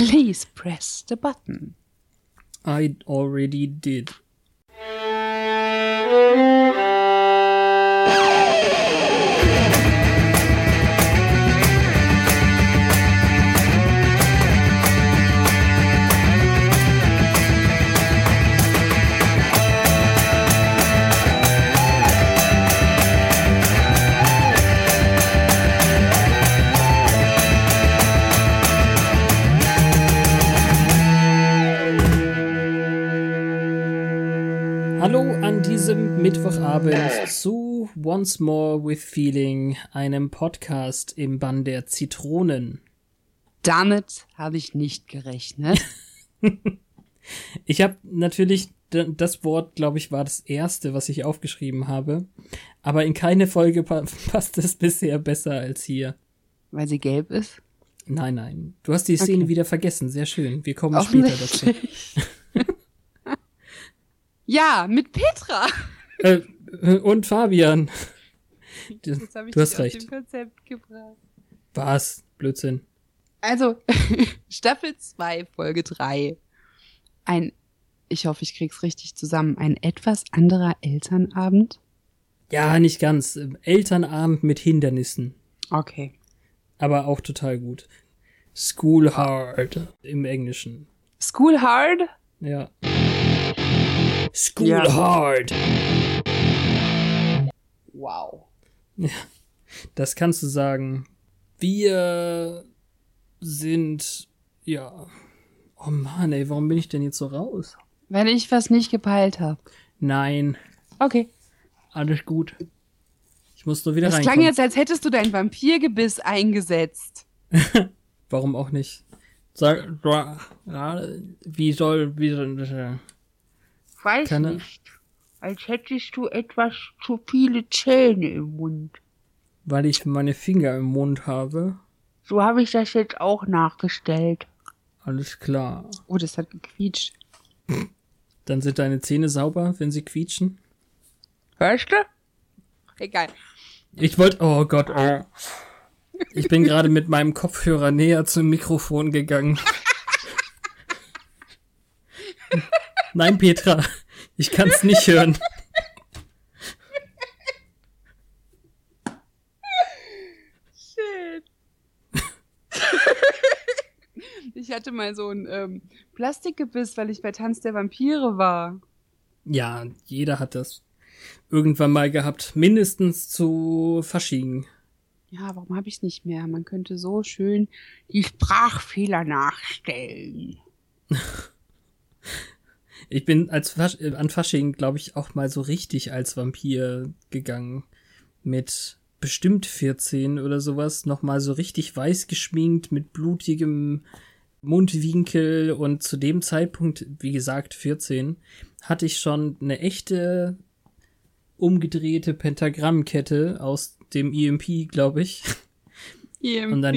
Please press the button. I already did. Hallo an diesem Mittwochabend zu Once More with Feeling, einem Podcast im Bann der Zitronen. Damit habe ich nicht gerechnet. Ich habe natürlich das Wort, glaube ich, war das erste, was ich aufgeschrieben habe, aber in keine Folge pa passt es bisher besser als hier. Weil sie gelb ist. Nein, nein, du hast die Szene Okay. wieder vergessen. Sehr schön. Wir kommen später dazu. Ja, mit Petra. Äh, und Fabian. Du, Jetzt habe ich du hast recht. dem Konzept gebracht. Was? Blödsinn. Also, Staffel 2, Folge 3. Ein, ich hoffe, ich krieg's richtig zusammen, ein etwas anderer Elternabend. Ja, nicht ganz. Elternabend mit Hindernissen. Okay. Aber auch total gut. School Hard im Englischen. School Hard? Ja. School Ja. Hard. Wow. Das kannst du sagen. Wir sind, ja. Oh Mann, ey, warum bin ich denn jetzt so raus? Wenn ich was nicht gepeilt habe. Nein, Okay. alles gut. Ich muss nur wieder Das reinkommen. klang jetzt, als hättest du dein Vampirgebiss eingesetzt. Warum auch nicht? Sag, ja, wie soll, wie soll, Weiß Keine- nicht. Als hättest du etwas zu viele Zähne im Mund. weil ich meine Finger im Mund habe. So habe ich das jetzt auch nachgestellt. Alles klar. Oh, das hat gequietscht. Dann sind deine Zähne sauber, wenn sie quietschen. Hörst du? Egal. Ich wollte, oh Gott, oh. Ich bin gerade mit meinem Kopfhörer näher zum Mikrofon gegangen. Nein, Petra, ich kann's nicht hören. Shit. ich hatte mal so ein ähm, Plastikgebiss, weil ich bei Tanz der Vampire war. Ja, jeder hat das irgendwann mal gehabt. Mindestens zu Fasching. Ja, warum habe ich nicht mehr? Man könnte so schön die Sprachfehler nachstellen. Ich bin als Fasch äh, an Fasching, glaube ich, auch mal so richtig als Vampir gegangen. Mit bestimmt 14 oder sowas. Nochmal so richtig weiß geschminkt, mit blutigem Mundwinkel. Und zu dem Zeitpunkt, wie gesagt, 14, hatte ich schon eine echte umgedrehte Pentagrammkette aus dem EMP, glaube ich. EMP. Und dann-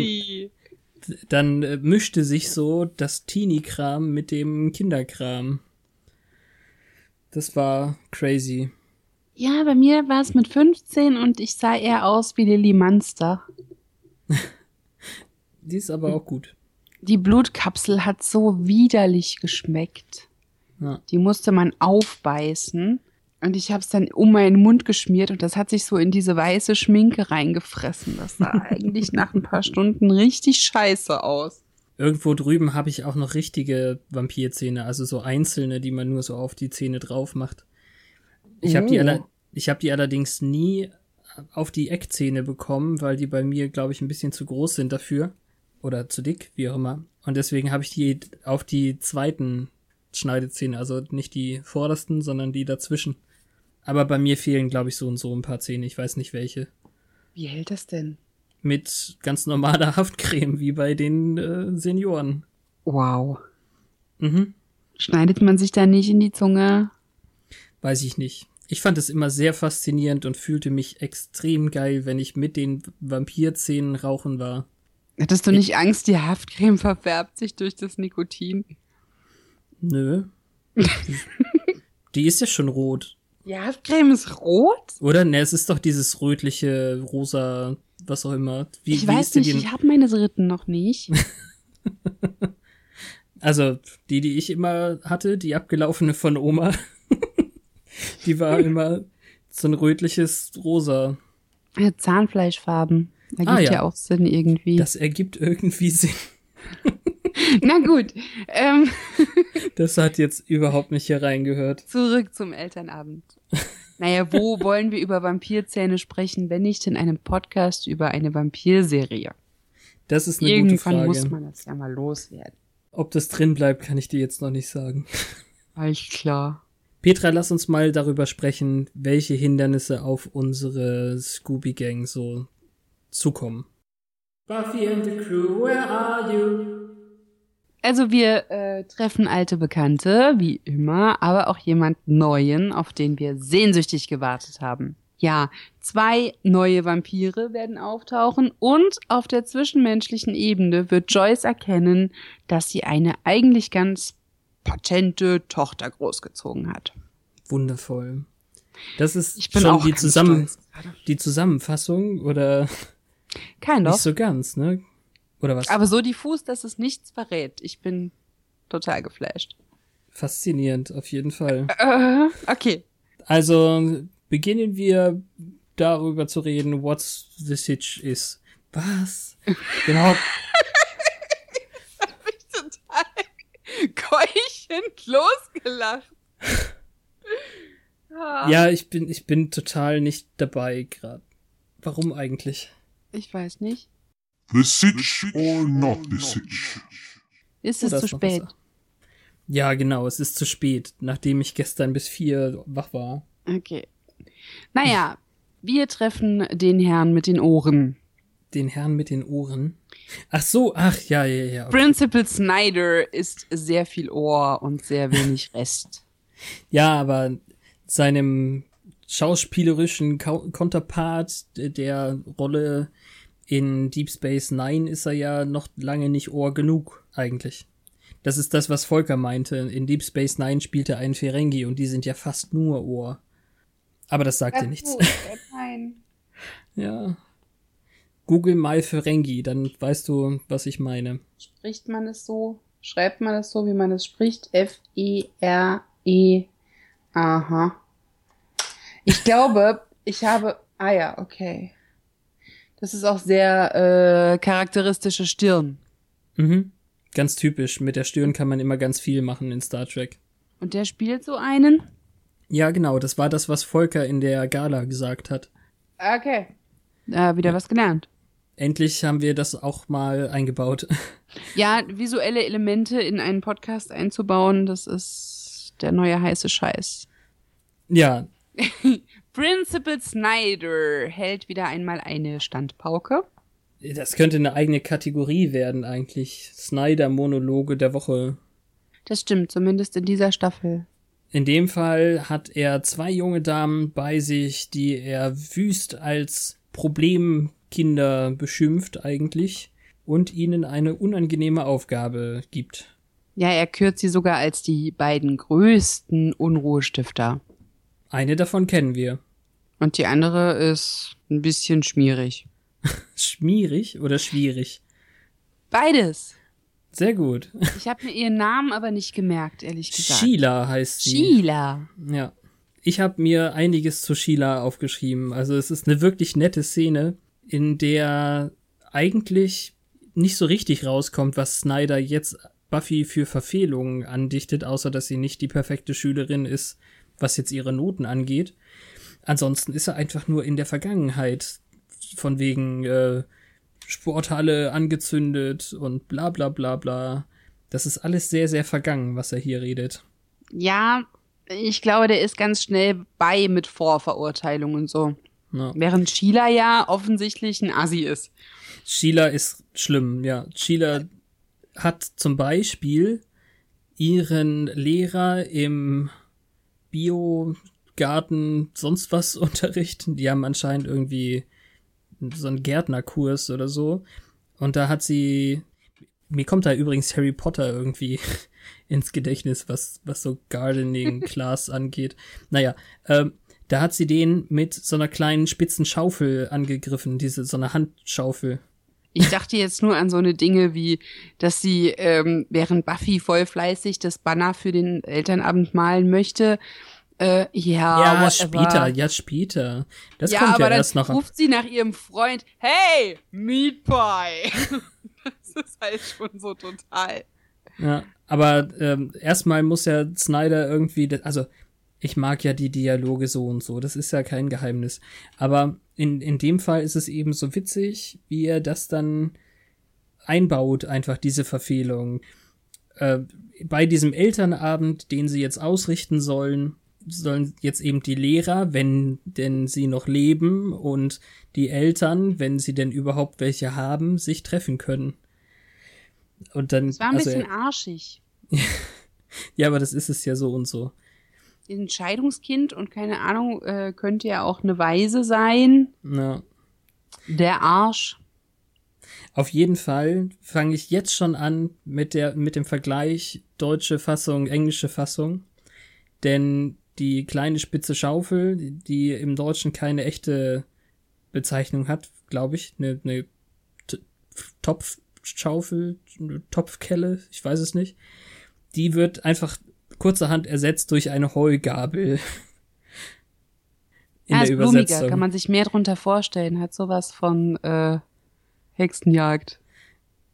Dann äh, mischte sich so das Teenie-Kram mit dem Kinderkram. Das war crazy. ja, bei mir war es mit 15 und ich sah eher aus wie Lilly Munster. Die ist aber auch gut. Die Blutkapsel hat so widerlich geschmeckt. Ja. Die musste man aufbeißen. Und ich habe es dann um meinen Mund geschmiert und das hat sich so in diese weiße Schminke reingefressen. Das sah eigentlich nach ein paar Stunden richtig scheiße aus. Irgendwo drüben habe ich auch noch richtige Vampirzähne, also so einzelne, die man nur so auf die Zähne drauf macht. Ich habe die, Oh. aller ich hab die allerdings nie auf die Eckzähne bekommen, weil die bei mir, glaube ich, ein bisschen zu groß sind dafür. Oder zu dick, wie auch immer. Und deswegen habe ich die auf die zweiten Schneidezähne, also nicht die vordersten, sondern die dazwischen. Aber bei mir fehlen, glaube ich, so und so ein paar Zähne. Ich weiß nicht welche. Wie hält das denn? Mit ganz normaler Haftcreme, wie bei den äh, Senioren. Wow. Mhm. Schneidet man sich da nicht in die Zunge? Weiß ich nicht. Ich fand es immer sehr faszinierend und fühlte mich extrem geil, wenn ich mit den Vampirzähnen rauchen war. Hattest du nicht Angst, die Haftcreme verfärbt sich durch das Nikotin? Nö. Die ist ja schon rot. Die Haftcreme ist rot? Oder? Ne, es ist doch dieses rötliche, rosa, was auch immer. Wie, Ich wie weiß nicht, ich habe meine dritten noch nicht. Also die, die ich immer hatte, die abgelaufene von Oma, die war immer so ein rötliches Rosa. Ja, Zahnfleischfarben. Ergibt Ah, ja. ja. auch Sinn irgendwie. Das ergibt irgendwie Sinn. Na gut, ähm, Das hat jetzt überhaupt nicht hier reingehört. zurück zum Elternabend. Naja, wo wollen wir über Vampirzähne sprechen, wenn nicht in einem Podcast über eine Vampirserie? Das ist eine Irgendwann gute muss Frage. man das ja mal loswerden. Ob das drin bleibt, kann ich dir jetzt noch nicht sagen. Alles klar. Petra, lass uns mal darüber sprechen, welche Hindernisse auf unsere Scooby Gang so zukommen. Buffy and the crew, where are you? Also wir äh, treffen alte Bekannte, wie immer, aber auch jemand Neuen, auf den wir sehnsüchtig gewartet haben. Ja, zwei neue Vampire werden auftauchen und auf der zwischenmenschlichen Ebene wird Joyce erkennen, dass sie eine eigentlich ganz patente Tochter großgezogen hat. Wundervoll. Das ist Ich bin schon die, Zusammen stolz die Zusammenfassung oder Kein nicht so ganz, ne? Oder was? Aber so diffus, dass es nichts verrät. Ich bin total geflasht. Faszinierend, auf jeden Fall. Äh, okay. Also beginnen wir darüber zu reden, what's the sitch is. Was? Genau. total keuchend losgelacht. Ja, ich bin, ich bin total nicht dabei gerade. Warum eigentlich? Ich weiß nicht. The Sitch or not the Sitch? Ist Oh, es da zu spät? Ja, genau, es ist zu spät, nachdem ich gestern bis vier wach war. Okay. Naja, wir treffen den Herrn mit den Ohren. Den Herrn mit den Ohren. Ach so, ach ja, ja, ja. Okay. Principal Snyder ist sehr viel Ohr und sehr wenig Rest. Ja, aber seinem schauspielerischen Counterpart d- der Rolle in Deep Space Nine ist er ja noch lange nicht Ohr genug, eigentlich. Das ist das, was Volker meinte. In Deep Space Nine spielt er einen Ferengi und die sind ja fast nur Ohr. Aber das sagt dir nichts. Nein. Ja. Google mal Ferengi, dann weißt du, was ich meine. Spricht man es so? Schreibt man es so, wie man es spricht? F-E-R-E. Aha. Ich glaube, ich habe. Ah ja, okay. Das ist auch sehr äh, charakteristische Stirn. Mhm. Ganz typisch. Mit der Stirn kann man immer ganz viel machen in Star Trek. Und der spielt so einen? Ja, genau, das war das, was Volker in der Gala gesagt hat. Okay. Äh, wieder was gelernt. Endlich haben wir das auch mal eingebaut. Ja, visuelle Elemente in einen Podcast einzubauen, das ist der neue heiße Scheiß. ja, Principal Snyder hält wieder einmal eine Standpauke. das könnte eine eigene Kategorie werden eigentlich. Snyder-Monologe der Woche. Das stimmt, zumindest in dieser Staffel. In dem Fall hat er zwei junge Damen bei sich, die er wüst als Problemkinder beschimpft eigentlich und ihnen eine unangenehme Aufgabe gibt. Ja, er kürt sie sogar als die beiden größten Unruhestifter. Eine davon kennen wir. Und die andere ist ein bisschen schmierig. Schmierig oder schwierig? Beides. Sehr gut. Ich habe mir ihren Namen aber nicht gemerkt, ehrlich gesagt. Sheila heißt sie. Sheila. Ja. Ich habe mir einiges zu Sheila aufgeschrieben. Also es ist eine wirklich nette Szene, in der eigentlich nicht so richtig rauskommt, was Snyder jetzt Buffy für Verfehlungen andichtet, außer dass sie nicht die perfekte Schülerin ist, was jetzt ihre Noten angeht. Ansonsten ist er einfach nur in der Vergangenheit von wegen äh, Sporthalle angezündet und bla bla bla bla. Das ist alles sehr, sehr vergangen, was er hier redet. Ja, ich glaube, der ist ganz schnell bei mit Vorverurteilung und so. Ja. Während Sheila ja offensichtlich ein Assi ist. Sheila ist schlimm, ja. Sheila hat zum Beispiel ihren Lehrer im Biogarten sonst was unterrichten. Die haben anscheinend irgendwie so einen Gärtnerkurs oder so. Und da hat sie, mir kommt da übrigens Harry Potter irgendwie ins Gedächtnis, was, was so Gardening Class angeht. Naja, ähm, da hat sie den mit so einer kleinen spitzen Schaufel angegriffen, diese, so eine Handschaufel. Ich dachte jetzt nur an so eine Dinge wie, dass sie, ähm, während Buffy voll fleißig das Banner für den Elternabend malen möchte, äh, ja, Ja, später, ja, später. Das ja, kommt ja dann erst noch. ruft sie nach ihrem Freund, hey, Meat Pie. das ist halt schon so total. Ja, aber ähm, erstmal muss ja Snyder irgendwie, also ich mag ja die Dialoge so und so, das ist ja kein Geheimnis. Aber in, in dem Fall ist es eben so witzig, wie er das dann einbaut, einfach diese Verfehlung. Äh, bei diesem Elternabend, den sie jetzt ausrichten sollen, sollen jetzt eben die Lehrer, wenn denn sie noch leben, und die Eltern, wenn sie denn überhaupt welche haben, sich treffen können. Und dann, Das war ein also, bisschen arschig. ja, aber das ist es ja so und so. Ein Scheidungskind und keine Ahnung, äh, könnte ja auch eine Weise sein. Na, Der Arsch. auf jeden Fall fange ich jetzt schon an mit der mit dem Vergleich deutsche Fassung, englische Fassung, denn die kleine spitze Schaufel, die im Deutschen keine echte Bezeichnung hat, glaube ich, eine, eine T- Topfschaufel, eine Topfkelle, ich weiß es nicht. Die wird einfach kurzerhand ersetzt durch eine Heugabel. In ja, der ist blumiger, Übersetzung. kann man sich mehr drunter vorstellen. Hat sowas von äh, Hexenjagd.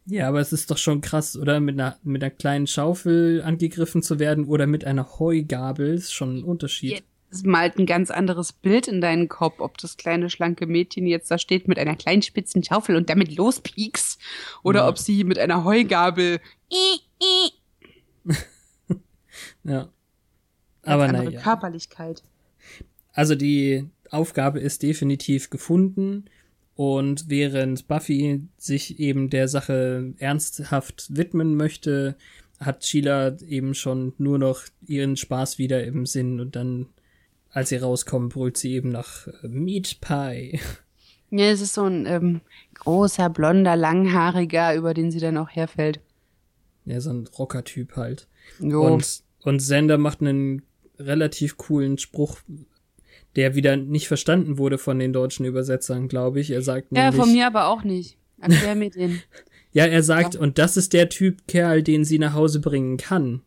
Ja, aber es ist doch schon krass, oder? Mit einer, mit einer kleinen Schaufel angegriffen zu werden oder mit einer Heugabel ist schon ein Unterschied. Es malt ein ganz anderes Bild in deinen Kopf, ob das kleine, schlanke Mädchen jetzt da steht mit einer kleinen spitzen Schaufel und damit lospiekst oder Ja. ob sie mit einer Heugabel i, i, Ja. ganz Aber andere naja. Körperlichkeit. Also die Aufgabe ist definitiv gefunden. Und während Buffy sich eben der Sache ernsthaft widmen möchte, hat Sheila eben schon nur noch ihren Spaß wieder im Sinn und dann, als sie rauskommen, brüllt sie eben nach äh, Meat Pie. Ja, es ist so ein ähm, großer, blonder, langhaariger, über den sie dann auch herfällt. Ja, so ein Rocker-Typ halt. Jo. Und, und Sender macht einen relativ coolen Spruch, der wieder nicht verstanden wurde von den deutschen Übersetzern, glaube ich. Er sagt ja, nämlich, von mir aber auch nicht. Erklär mir den. ja, er sagt, und das ist der Typ Kerl, den sie nach Hause bringen kann.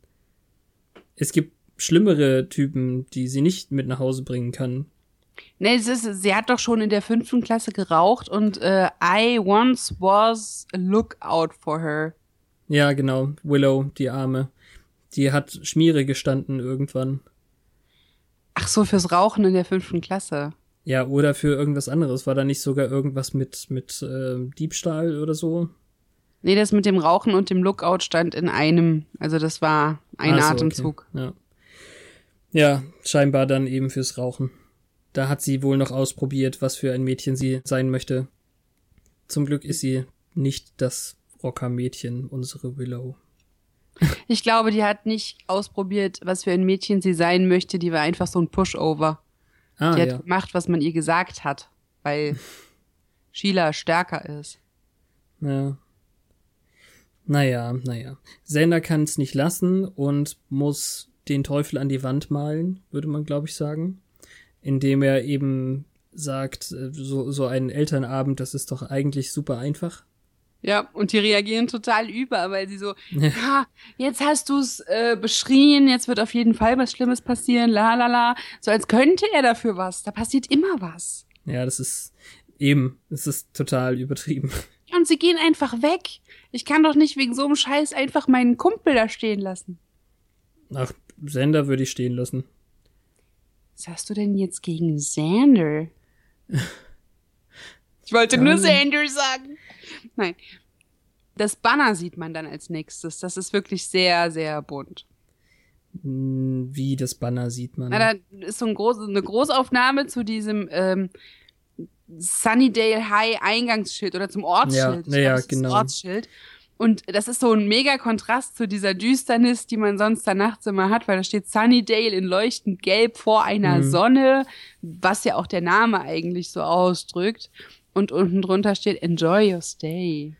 Es gibt schlimmere Typen, die sie nicht mit nach Hause bringen kann. Nee, es ist, sie hat doch schon in der fünften Klasse geraucht und äh, I once was a lookout for her. Ja, genau. Willow, die Arme. Die hat Schmiere gestanden irgendwann. Ach so, fürs Rauchen in der fünften Klasse. Ja, oder für irgendwas anderes. War da nicht sogar irgendwas mit, mit äh, Diebstahl oder so? Nee, das mit dem Rauchen und dem Lookout stand in einem. Also das war ein so, Atemzug. Okay. Ja. ja, scheinbar dann eben fürs Rauchen. Da hat sie wohl noch ausprobiert, was für ein Mädchen sie sein möchte. Zum Glück ist sie nicht das Rockermädchen, unsere Willow. Ich glaube, die hat nicht ausprobiert, was für ein Mädchen sie sein möchte. Die war einfach so ein Pushover. Ah, die hat ja. gemacht, was man ihr gesagt hat, weil Sheila stärker ist. ja. Naja, naja. Xander kann es nicht lassen und muss den Teufel an die Wand malen, würde man, glaube ich, sagen. Indem er eben sagt, äh, so, so ein Elternabend, das ist doch eigentlich super einfach. Ja, und die reagieren total über, weil sie so, ja, jetzt hast du's äh, beschrien, jetzt wird auf jeden Fall was Schlimmes passieren, la la la. So als könnte er dafür was. Da passiert immer was. Ja, das ist eben, es ist total übertrieben. Und sie gehen einfach weg. Ich kann doch nicht wegen so einem Scheiß einfach meinen Kumpel da stehen lassen. Ach, Sender würde ich stehen lassen. Was hast du denn jetzt gegen Xander? Ich wollte nur Ähm. Xander sagen. Nein. Das Banner sieht man dann als nächstes. Das ist wirklich sehr, sehr bunt. Hm, Wie das Banner sieht man. Na, da ist so ein groß, eine Großaufnahme zu diesem ähm, Sunnydale High Eingangsschild oder zum Ortsschild. Ja, ja, genau. Ortsschild. Und das ist so ein mega Kontrast zu dieser Düsternis, die man sonst da nachts immer hat, weil da steht Sunnydale in leuchtend gelb vor einer Mhm. Sonne, was ja auch der Name eigentlich so ausdrückt. Und unten drunter steht Enjoy your stay.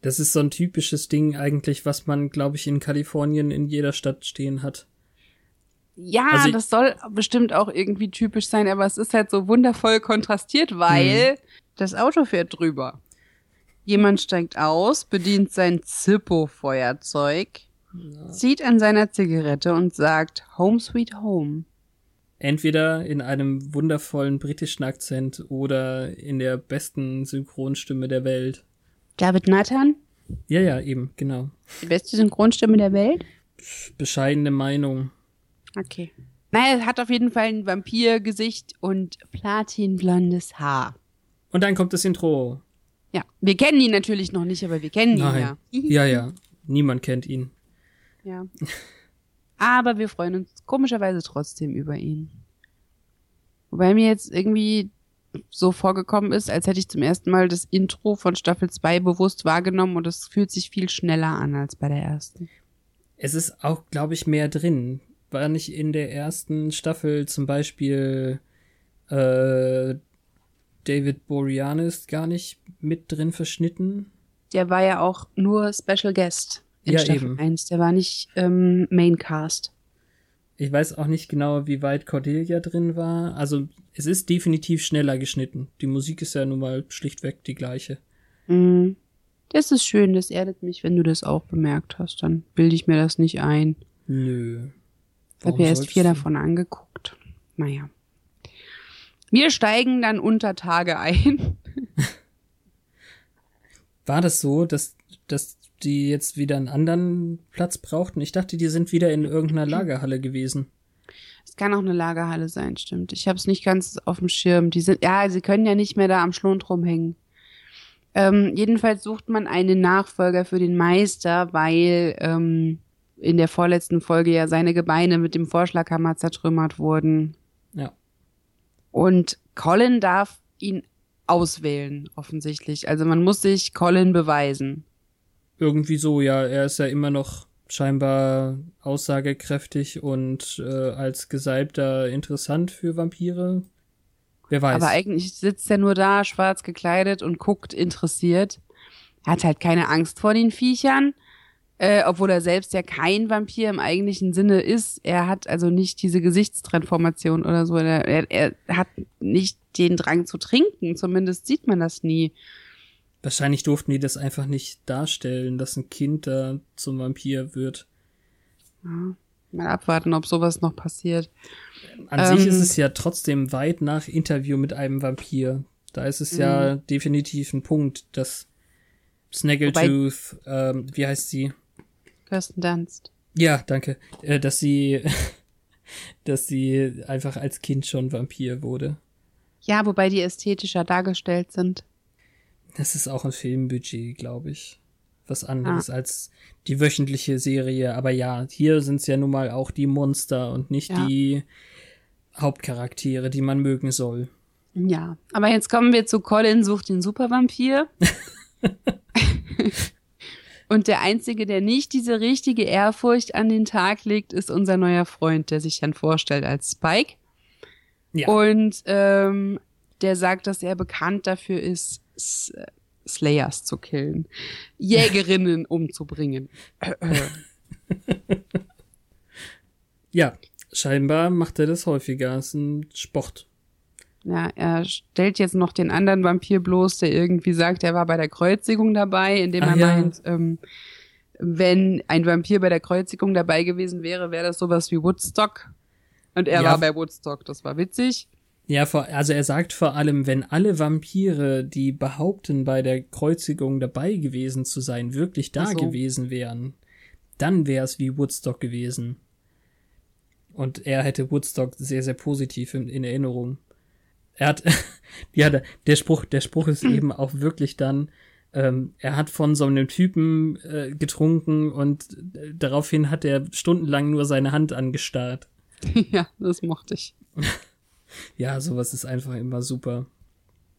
Das ist so ein typisches Ding eigentlich, was man, glaube ich, in Kalifornien in jeder Stadt stehen hat. Ja, Also das soll bestimmt auch irgendwie typisch sein, aber es ist halt so wundervoll kontrastiert, weil Mhm. das Auto fährt drüber. Jemand steigt aus, bedient sein Zippo-Feuerzeug, zieht an seiner Zigarette und sagt Home Sweet Home. Entweder in einem wundervollen britischen Akzent oder in der besten Synchronstimme der Welt. David Nathan, Ja, ja, eben, genau. die beste Synchronstimme der Welt? Bescheidene Meinung. Okay. Naja, er hat auf jeden Fall ein Vampirgesicht und platinblondes Haar. Und dann kommt das Intro. Ja, wir kennen ihn natürlich noch nicht, aber wir kennen ihn Nein. ja. Ja, ja. Niemand kennt ihn. ja. Aber wir freuen uns komischerweise trotzdem über ihn. Wobei mir jetzt irgendwie so vorgekommen ist, als hätte ich zum ersten Mal das Intro von Staffel 2 bewusst wahrgenommen und es fühlt sich viel schneller an als bei der ersten. Es ist auch, glaube ich, mehr drin. War nicht in der ersten Staffel zum Beispiel äh, David Boreanaz gar nicht mit drin verschnitten? Der war ja auch nur Special Guest in Ja, Staffel eben. 1. Der war nicht ähm, Maincast. Ich weiß auch nicht genau, wie weit Cordelia drin war. Also es ist definitiv schneller geschnitten. Die Musik ist ja nun mal schlichtweg die gleiche. Mhm. Das ist schön, das erdet mich, wenn du das auch bemerkt hast. Dann bilde ich mir das nicht ein. Nö. Ich habe ja erst vier du? davon angeguckt. Naja. Wir steigen dann unter Tage ein. War das so, dass, dass die jetzt wieder einen anderen Platz brauchten? Ich dachte, die sind wieder in irgendeiner Lagerhalle gewesen. Es kann auch eine Lagerhalle sein, stimmt. Ich habe es nicht ganz auf dem Schirm. Die sind, ja, sie können ja nicht mehr da am Schlund rumhängen. Ähm, jedenfalls sucht man einen Nachfolger für den Meister, weil ähm, in der vorletzten Folge ja seine Gebeine mit dem Vorschlaghammer zertrümmert wurden. Ja. Und Colin darf ihn auswählen, offensichtlich. Also man muss sich Colin beweisen. Irgendwie so, ja. Er ist ja immer noch scheinbar aussagekräftig und äh, als Gesalbter interessant für Vampire. Wer weiß. Aber eigentlich sitzt er nur da, schwarz gekleidet und guckt interessiert. Er hat halt keine Angst vor den Viechern, äh, obwohl er selbst ja kein Vampir im eigentlichen Sinne ist. Er hat also nicht diese Gesichtstransformation oder so. Er, er, er hat nicht den Drang zu trinken, zumindest sieht man das nie. Wahrscheinlich durften die das einfach nicht darstellen, dass ein Kind da zum Vampir wird. Ja, mal abwarten, ob sowas noch passiert. An Ähm. sich ist es ja trotzdem weit nach Interview mit einem Vampir. Da ist es ja Mhm. definitiv ein Punkt, dass Snaggletooth, ähm, wie heißt sie? Kirsten Dunst. Ja, danke. Äh, dass sie, dass sie einfach als Kind schon Vampir wurde. Ja, wobei die ästhetischer dargestellt sind. Das ist auch ein Filmbudget, glaube ich. Was anderes Ah. als die wöchentliche Serie. Aber ja, hier sind es ja nun mal auch die Monster und nicht Ja. die Hauptcharaktere, die man mögen soll. Ja, aber jetzt kommen wir zu Colin sucht den Supervampir. Und der Einzige, der nicht diese richtige Ehrfurcht an den Tag legt, ist unser neuer Freund, der sich dann vorstellt als Spike. Ja. Und ähm, der sagt, dass er bekannt dafür ist, S Slayers zu killen, Jägerinnen umzubringen. Ja, scheinbar macht er das häufiger. Es ist ein Sport. Ja, er stellt jetzt noch den anderen Vampir bloß, der irgendwie sagt, er war bei der Kreuzigung dabei, indem Ach er ja. meint, ähm, wenn ein Vampir bei der Kreuzigung dabei gewesen wäre, wäre das sowas wie Woodstock. Und er Ja. war bei Woodstock, das war witzig. Ja, vor, also er sagt vor allem, wenn alle Vampire, die behaupten, bei der Kreuzigung dabei gewesen zu sein, wirklich da so. gewesen wären, dann wäre es wie Woodstock gewesen. Und er hätte Woodstock sehr, sehr positiv in, in Erinnerung. Er hat, ja, der, der Spruch, der Spruch ist eben auch wirklich dann, ähm, er hat von so einem Typen äh, getrunken und äh, daraufhin hat er stundenlang nur seine Hand angestarrt. ja, das mochte ich. Ja, sowas ist einfach immer super.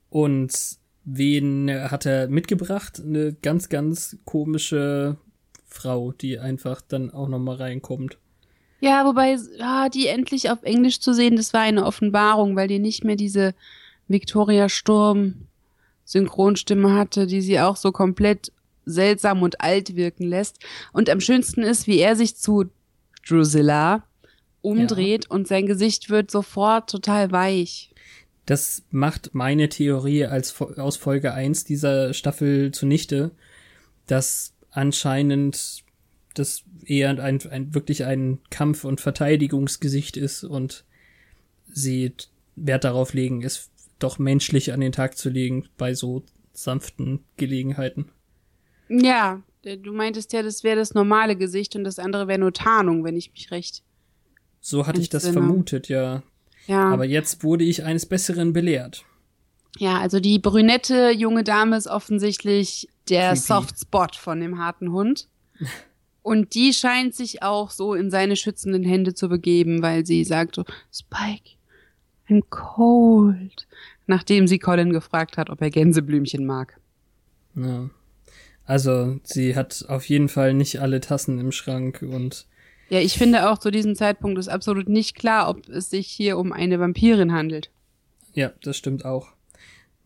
Und wen hat er mitgebracht? Eine ganz, ganz komische Frau, die einfach dann auch noch mal reinkommt. Ja, wobei, ja, die endlich auf Englisch zu sehen, das war eine Offenbarung, weil die nicht mehr diese Victoria Sturm Synchronstimme hatte, die sie auch so komplett seltsam und alt wirken lässt. Und am schönsten ist, wie er sich zu Drusilla umdreht und sein Gesicht wird sofort total weich. Das macht meine Theorie als aus Folge 1 dieser Staffel zunichte, dass anscheinend das eher ein, ein wirklich ein Kampf- und Verteidigungsgesicht ist und sie Wert darauf legen, es doch menschlich an den Tag zu legen bei so sanften Gelegenheiten. Ja, du meintest ja, das wäre das normale Gesicht und das andere wäre nur Tarnung, wenn ich mich recht. So hatte ich das Sinne. vermutet, ja. Ja. Aber jetzt wurde ich eines Besseren belehrt. Ja, also die brünette junge Dame ist offensichtlich der Creepy. Softspot von dem harten Hund. Und die scheint sich auch so in seine schützenden Hände zu begeben, weil sie sagt so, Spike, I'm cold. Nachdem sie Colin gefragt hat, ob er Gänseblümchen mag. Ja. Also, sie hat auf jeden Fall nicht alle Tassen im Schrank und. Ja, ich finde auch zu diesem Zeitpunkt ist absolut nicht klar, ob es sich hier um eine Vampirin handelt. Ja, das stimmt auch.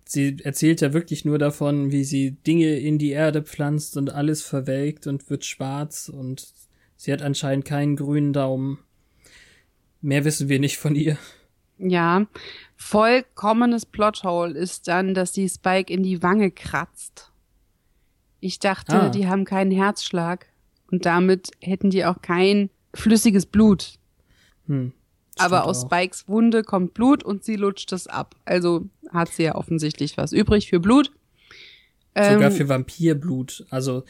Sie erzählt ja wirklich nur davon, wie sie Dinge in die Erde pflanzt und alles verwelkt und wird schwarz und sie hat anscheinend keinen grünen Daumen. Mehr wissen wir nicht von ihr. Ja, vollkommenes Plothole ist dann, dass sie Spike in die Wange kratzt. Ich dachte, ah. die haben keinen Herzschlag und damit hätten die auch kein flüssiges Blut. Hm, Aber aus auch. Spikes Wunde kommt Blut und sie lutscht es ab. Also hat sie ja offensichtlich was übrig für Blut. Sogar ähm, für Vampirblut. Also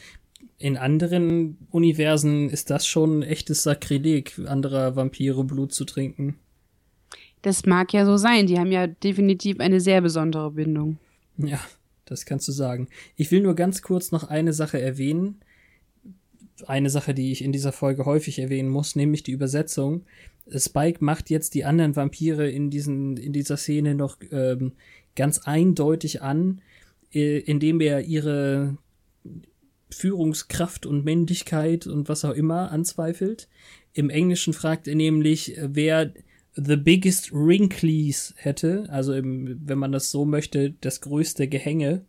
in anderen Universen ist das schon ein echtes Sakrileg, anderer Vampire Blut zu trinken. Das mag ja so sein. Die haben ja definitiv eine sehr besondere Bindung. Ja, das kannst du sagen. Ich will nur ganz kurz noch eine Sache erwähnen. Eine Sache, die ich in dieser Folge häufig erwähnen muss, nämlich die Übersetzung. Spike macht jetzt die anderen Vampire in diesen, in dieser Szene noch ähm, ganz eindeutig an, äh, indem er ihre Führungskraft und Männlichkeit und was auch immer anzweifelt. Im Englischen fragt er nämlich, wer The Biggest Wrinklies hätte, also im, wenn man das so möchte, das größte Gehänge.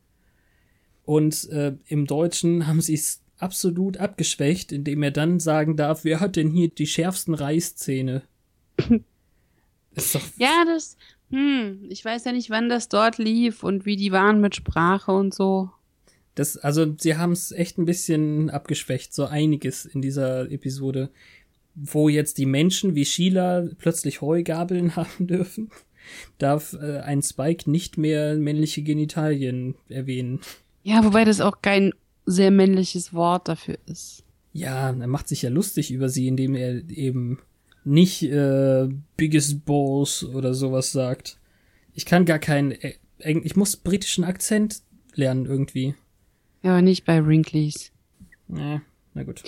Und äh, im Deutschen haben sie es absolut abgeschwächt, indem er dann sagen darf, wer hat denn hier die schärfsten Reißzähne? ja, das, hm, ich weiß ja nicht, wann das dort lief und wie die waren mit Sprache und so. Das, also, sie haben es echt ein bisschen abgeschwächt, so einiges in dieser Episode wo jetzt die Menschen wie Sheila plötzlich Heugabeln haben dürfen, darf äh, ein Spike nicht mehr männliche Genitalien erwähnen. Ja, wobei das auch kein sehr männliches Wort dafür ist. Ja, er macht sich ja lustig über sie, indem er eben nicht äh, Biggest Balls oder sowas sagt. Ich kann gar keinen, äh, ich muss britischen Akzent lernen irgendwie. Ja, aber nicht bei Wrinklies. Ja, na gut.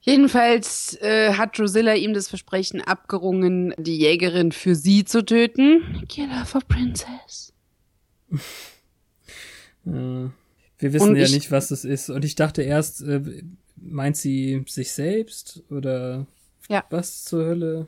Jedenfalls äh, hat Drusilla ihm das Versprechen abgerungen, die Jägerin für sie zu töten. Killer for Princess. wir wissen Und ja nicht, was das ist. Und ich dachte erst, äh, meint sie sich selbst oder ja. was zur Hölle?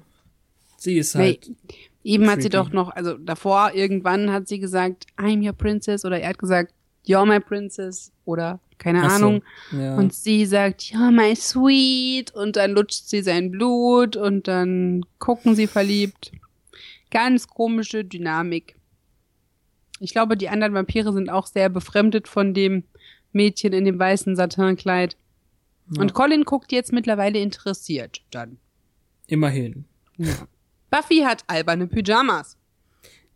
Sie ist halt. Nee, eben creepy. hat sie doch noch, also davor irgendwann hat sie gesagt, I'm your princess oder er hat gesagt, you're my princess oder keine Ach Ahnung. So, ja. Und sie sagt, ja, my sweet. Und dann lutscht sie sein Blut und dann gucken sie verliebt. Ganz komische Dynamik. Ich glaube, die anderen Vampire sind auch sehr befremdet von dem Mädchen in dem weißen Satinkleid. Ja. Und Colin guckt jetzt mittlerweile interessiert dann. Immerhin. Ja. Buffy hat alberne Pyjamas.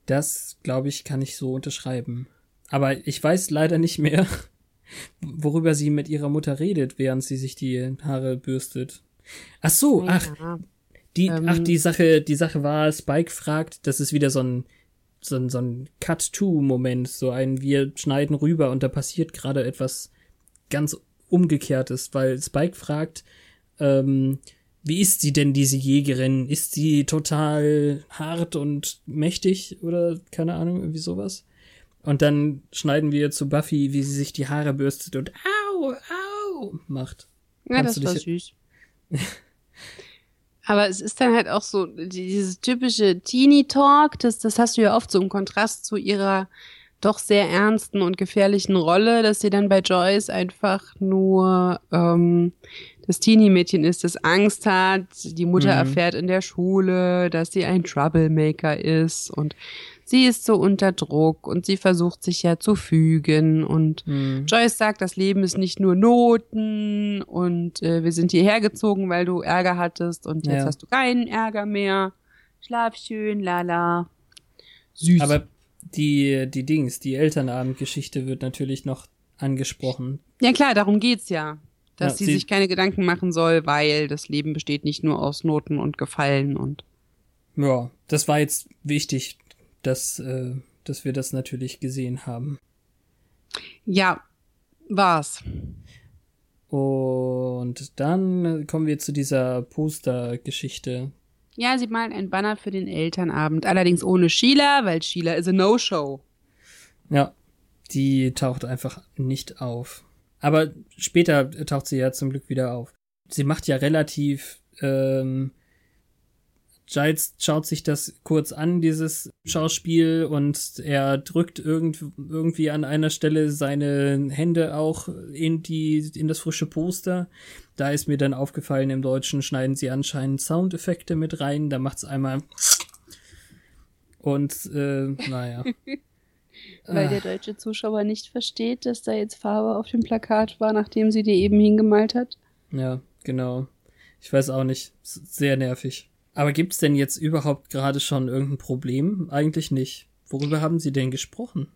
Das, glaube ich, kann ich so unterschreiben. Aber ich weiß leider nicht mehr, worüber sie mit ihrer Mutter redet, während sie sich die Haare bürstet. Ach so, ach, die, ähm, ach, die Sache, die Sache war, Spike fragt, das ist wieder so ein, so ein, so ein Cut-to-Moment, so ein, wir schneiden rüber und da passiert gerade etwas ganz Umgekehrtes, weil Spike fragt, ähm, wie ist sie denn, diese Jägerin? Ist sie total hart und mächtig oder keine Ahnung, irgendwie sowas? Und dann schneiden wir zu Buffy, wie sie sich die Haare bürstet und au, au macht. Ja, Kannst das war süß. Aber es ist dann halt auch so, dieses typische Teenie-Talk, das, das hast du ja oft so im Kontrast zu ihrer doch sehr ernsten und gefährlichen Rolle, dass sie dann bei Joyce einfach nur ähm, das Teenie-Mädchen ist, das Angst hat, die Mutter mhm. erfährt in der Schule, dass sie ein Troublemaker ist und sie ist so unter Druck und sie versucht sich ja zu fügen und Hm. Joyce sagt, das Leben ist nicht nur Noten und äh, wir sind hierher gezogen, weil du Ärger hattest und jetzt Ja. hast du keinen Ärger mehr. Schlaf schön, lala. Süß. Aber die, die Dings, die Elternabendgeschichte wird natürlich noch angesprochen. ja klar, darum geht's ja. Dass Ja, sie, sie- sich keine Gedanken machen soll, weil das Leben besteht nicht nur aus Noten und Gefallen und Ja, das war jetzt wichtig, dass, äh, dass wir das natürlich gesehen haben. ja, war's. Und dann kommen wir zu dieser Poster-Geschichte. Ja, sie malen ein Banner für den Elternabend, allerdings ohne Sheila, weil Sheila ist a No-Show. Ja, die taucht einfach nicht auf. Aber später taucht sie ja zum Glück wieder auf. Sie macht ja relativ, ähm, Giles schaut sich das kurz an, dieses Schauspiel, und er drückt irgend, irgendwie an einer Stelle seine Hände auch in die, in das frische Poster. Da ist mir dann aufgefallen, im Deutschen schneiden sie anscheinend Soundeffekte mit rein. Da macht's einmal und äh, naja. Weil der deutsche Zuschauer nicht versteht, dass da jetzt Farbe auf dem Plakat war, nachdem sie die eben hingemalt hat. Ja, genau. Ich weiß auch nicht. Sehr nervig. Aber gibt's denn jetzt überhaupt gerade schon irgendein Problem? Eigentlich nicht. Worüber haben Sie denn gesprochen?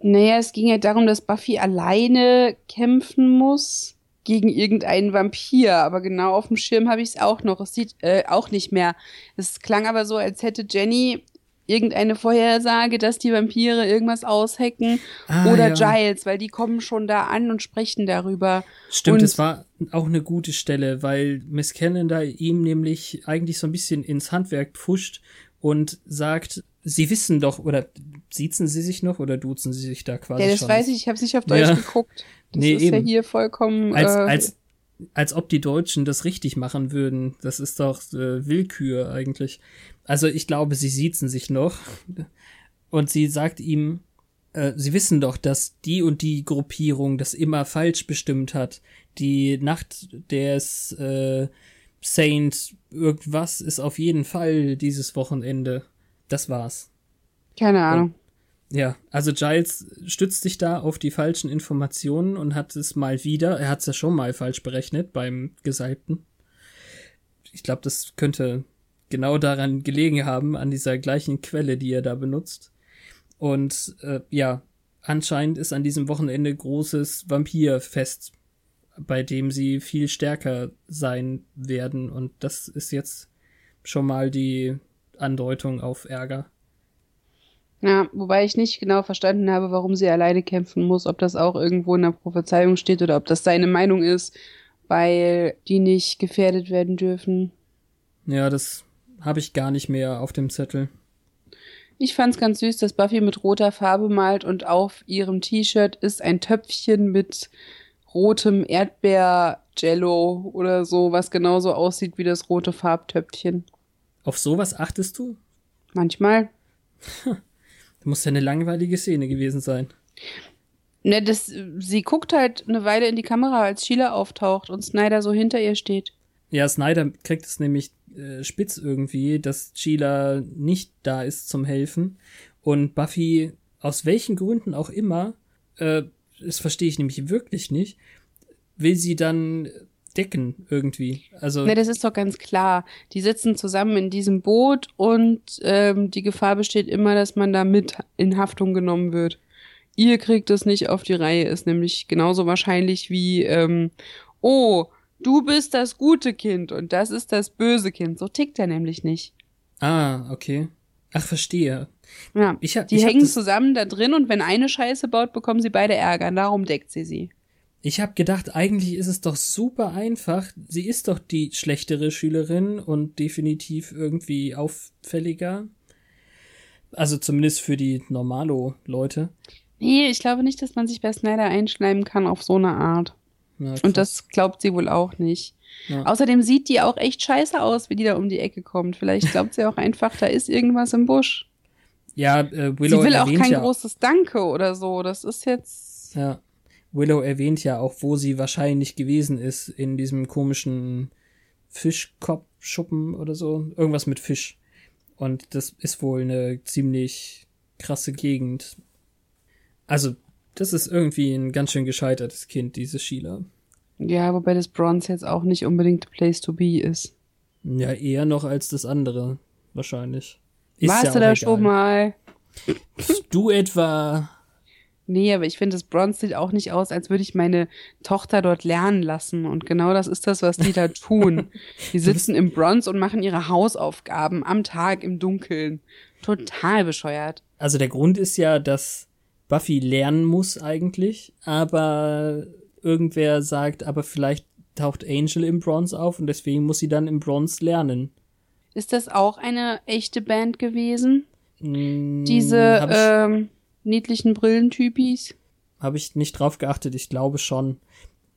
Naja, es ging ja darum, dass Buffy alleine kämpfen muss gegen irgendeinen Vampir, aber genau auf dem Schirm habe ich es auch noch. Es sieht äh, auch nicht mehr. Es klang aber so, als hätte Jenny irgendeine Vorhersage, dass die Vampire irgendwas aushecken Ah, oder ja. Giles, weil die kommen schon da an und sprechen darüber. Stimmt, Und- es war auch eine gute Stelle, weil Miss Calendar ihm nämlich eigentlich so ein bisschen ins Handwerk pfuscht und sagt, Sie wissen doch, oder siezen Sie sich noch oder duzen Sie sich da quasi Ja, das schon? weiß ich, ich habe nicht auf Deutsch Ja. geguckt. Das Nee, ist ja eben. hier vollkommen. als, äh, als, als ob die Deutschen das richtig machen würden. Das ist doch äh, Willkür eigentlich. Also ich glaube, sie siezen sich noch. Und sie sagt ihm, äh, sie wissen doch, dass die und die Gruppierung das immer falsch bestimmt hat. Die Nacht des äh, Saint irgendwas ist auf jeden Fall dieses Wochenende. Das war's. keine Ahnung. Ja, also Giles stützt sich da auf die falschen Informationen und hat es mal wieder, er hat es ja schon mal falsch berechnet beim Gesalbten. Ich glaube, das könnte genau daran gelegen haben, an dieser gleichen Quelle, die er da benutzt. Und äh, ja, anscheinend ist an diesem Wochenende großes Vampirfest, bei dem sie viel stärker sein werden. Und das ist jetzt schon mal die Andeutung auf Ärger. Ja, wobei ich nicht genau verstanden habe, warum sie alleine kämpfen muss, ob das auch irgendwo in der Prophezeiung steht oder ob das seine Meinung ist, weil die nicht gefährdet werden dürfen. Ja, das habe ich gar nicht mehr auf dem Zettel. Ich fand's ganz süß, dass Buffy mit roter Farbe malt und auf ihrem T-Shirt ist ein Töpfchen mit rotem Erdbeer-Jello oder so, was genauso aussieht wie das rote Farbtöpfchen. Auf sowas achtest du? Manchmal. Das muss ja eine langweilige Szene gewesen sein. Ne, das, sie guckt halt eine Weile in die Kamera, als Sheila auftaucht und Snyder so hinter ihr steht. Ja, Snyder kriegt es nämlich äh, spitz irgendwie, dass Sheila nicht da ist zum Helfen. Und Buffy, aus welchen Gründen auch immer, äh, das verstehe ich nämlich wirklich nicht, will sie dann decken irgendwie. Also, Ne, das ist doch ganz klar. Die sitzen zusammen in diesem Boot und ähm, die Gefahr besteht immer, dass man da mit in Haftung genommen wird. Ihr kriegt es nicht auf die Reihe, ist nämlich genauso wahrscheinlich wie, ähm, oh, du bist das gute Kind und das ist das böse Kind. So tickt er nämlich nicht. ah, okay. Ach, verstehe. Ja, Ich hab, die ich hängen zusammen da drin und wenn eine Scheiße baut, bekommen sie beide Ärger. Darum deckt sie sie. Ich habe gedacht, eigentlich ist es doch super einfach. Sie ist doch die schlechtere Schülerin und definitiv irgendwie auffälliger. Also zumindest für die Normalo-Leute. Nee, ich glaube nicht, dass man sich bei Snyder einschleimen kann auf so eine Art. Ja, Und das glaubt sie wohl auch nicht. Ja. Außerdem sieht die auch echt scheiße aus, wie die da um die Ecke kommt. Vielleicht glaubt sie auch einfach, da ist irgendwas im Busch. ja, äh, Willow sie will auch kein ja, großes Danke oder so. Das ist jetzt. ja, Willow erwähnt ja auch, wo sie wahrscheinlich gewesen ist in diesem komischen Fischkopfschuppen oder so, irgendwas mit Fisch. Und das ist wohl eine ziemlich krasse Gegend. Also, das ist irgendwie ein ganz schön gescheitertes Kind, diese Sheila. Ja, wobei das Bronze jetzt auch nicht unbedingt place to be ist. Ja, eher noch als das andere, wahrscheinlich. Ist Warst ja du da egal. schon mal? Du etwa. Nee, aber ich finde, das Bronze sieht auch nicht aus, als würde ich meine Tochter dort lernen lassen. Und genau das ist das, was die da tun. Die sitzen im Bronze und machen ihre Hausaufgaben am Tag im Dunkeln. Total bescheuert. Also der Grund ist ja, dass Buffy lernen muss eigentlich, aber irgendwer sagt, aber vielleicht taucht Angel im Bronze auf und deswegen muss sie dann im Bronze lernen. Ist das auch eine echte Band gewesen? Hm, Diese Habe ähm, niedlichen Brillentypis? hab ich nicht drauf geachtet, ich glaube schon.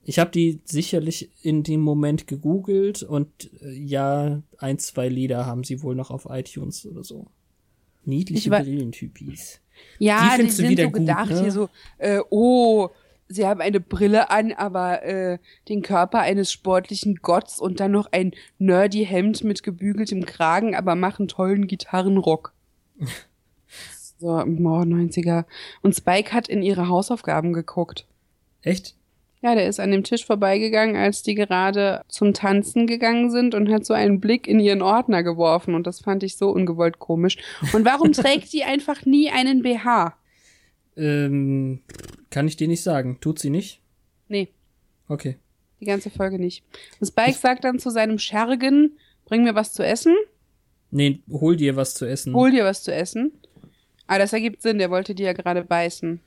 Ich habe die sicherlich in dem Moment gegoogelt und äh, ja, ein, zwei Lieder haben sie wohl noch auf iTunes oder so. Niedliche Brillentypis. Ja, Die die, sind wieder so gut, gedacht ne? hier so, äh, oh, sie haben eine Brille an, aber äh, den Körper eines sportlichen Gotts und dann noch ein nerdy Hemd mit gebügeltem Kragen, aber machen tollen Gitarrenrock. so, im 90er. Und Spike hat in ihre Hausaufgaben geguckt. Echt? Ja, der ist an dem Tisch vorbeigegangen, als die gerade zum Tanzen gegangen sind und hat so einen Blick in ihren Ordner geworfen und das fand ich so ungewollt komisch. Und warum trägt die einfach nie einen BH? Ähm, kann ich dir nicht sagen. Tut sie nicht? Nee, Okay. die ganze Folge nicht. Und Spike sagt dann zu seinem Schergen, bring mir was zu essen, Nee, hol dir was zu essen. hol dir was zu essen. Ah, das ergibt Sinn, der wollte die ja gerade beißen.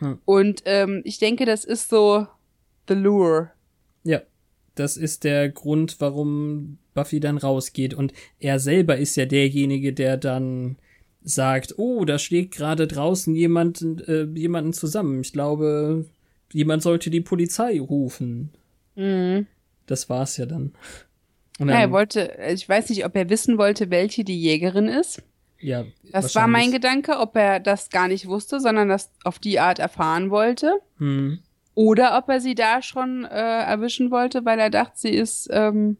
Hm. Und ähm, ich denke, das ist so the lure. Ja, das ist der Grund, warum Buffy dann rausgeht. Und er selber ist ja derjenige, der dann sagt, oh, da steht gerade draußen jemand, äh, jemanden zusammen. Ich glaube, jemand sollte die Polizei rufen. Mhm. Das war's ja dann. Und Ja, er dann wollte, ich weiß nicht, ob er wissen wollte, welche die Jägerin ist. ja, Das war mein. Gedanke, ob er das gar nicht wusste, sondern das auf die Art erfahren wollte. Hm. Oder ob er sie da schon äh, erwischen wollte, weil er dachte, sie ist ähm,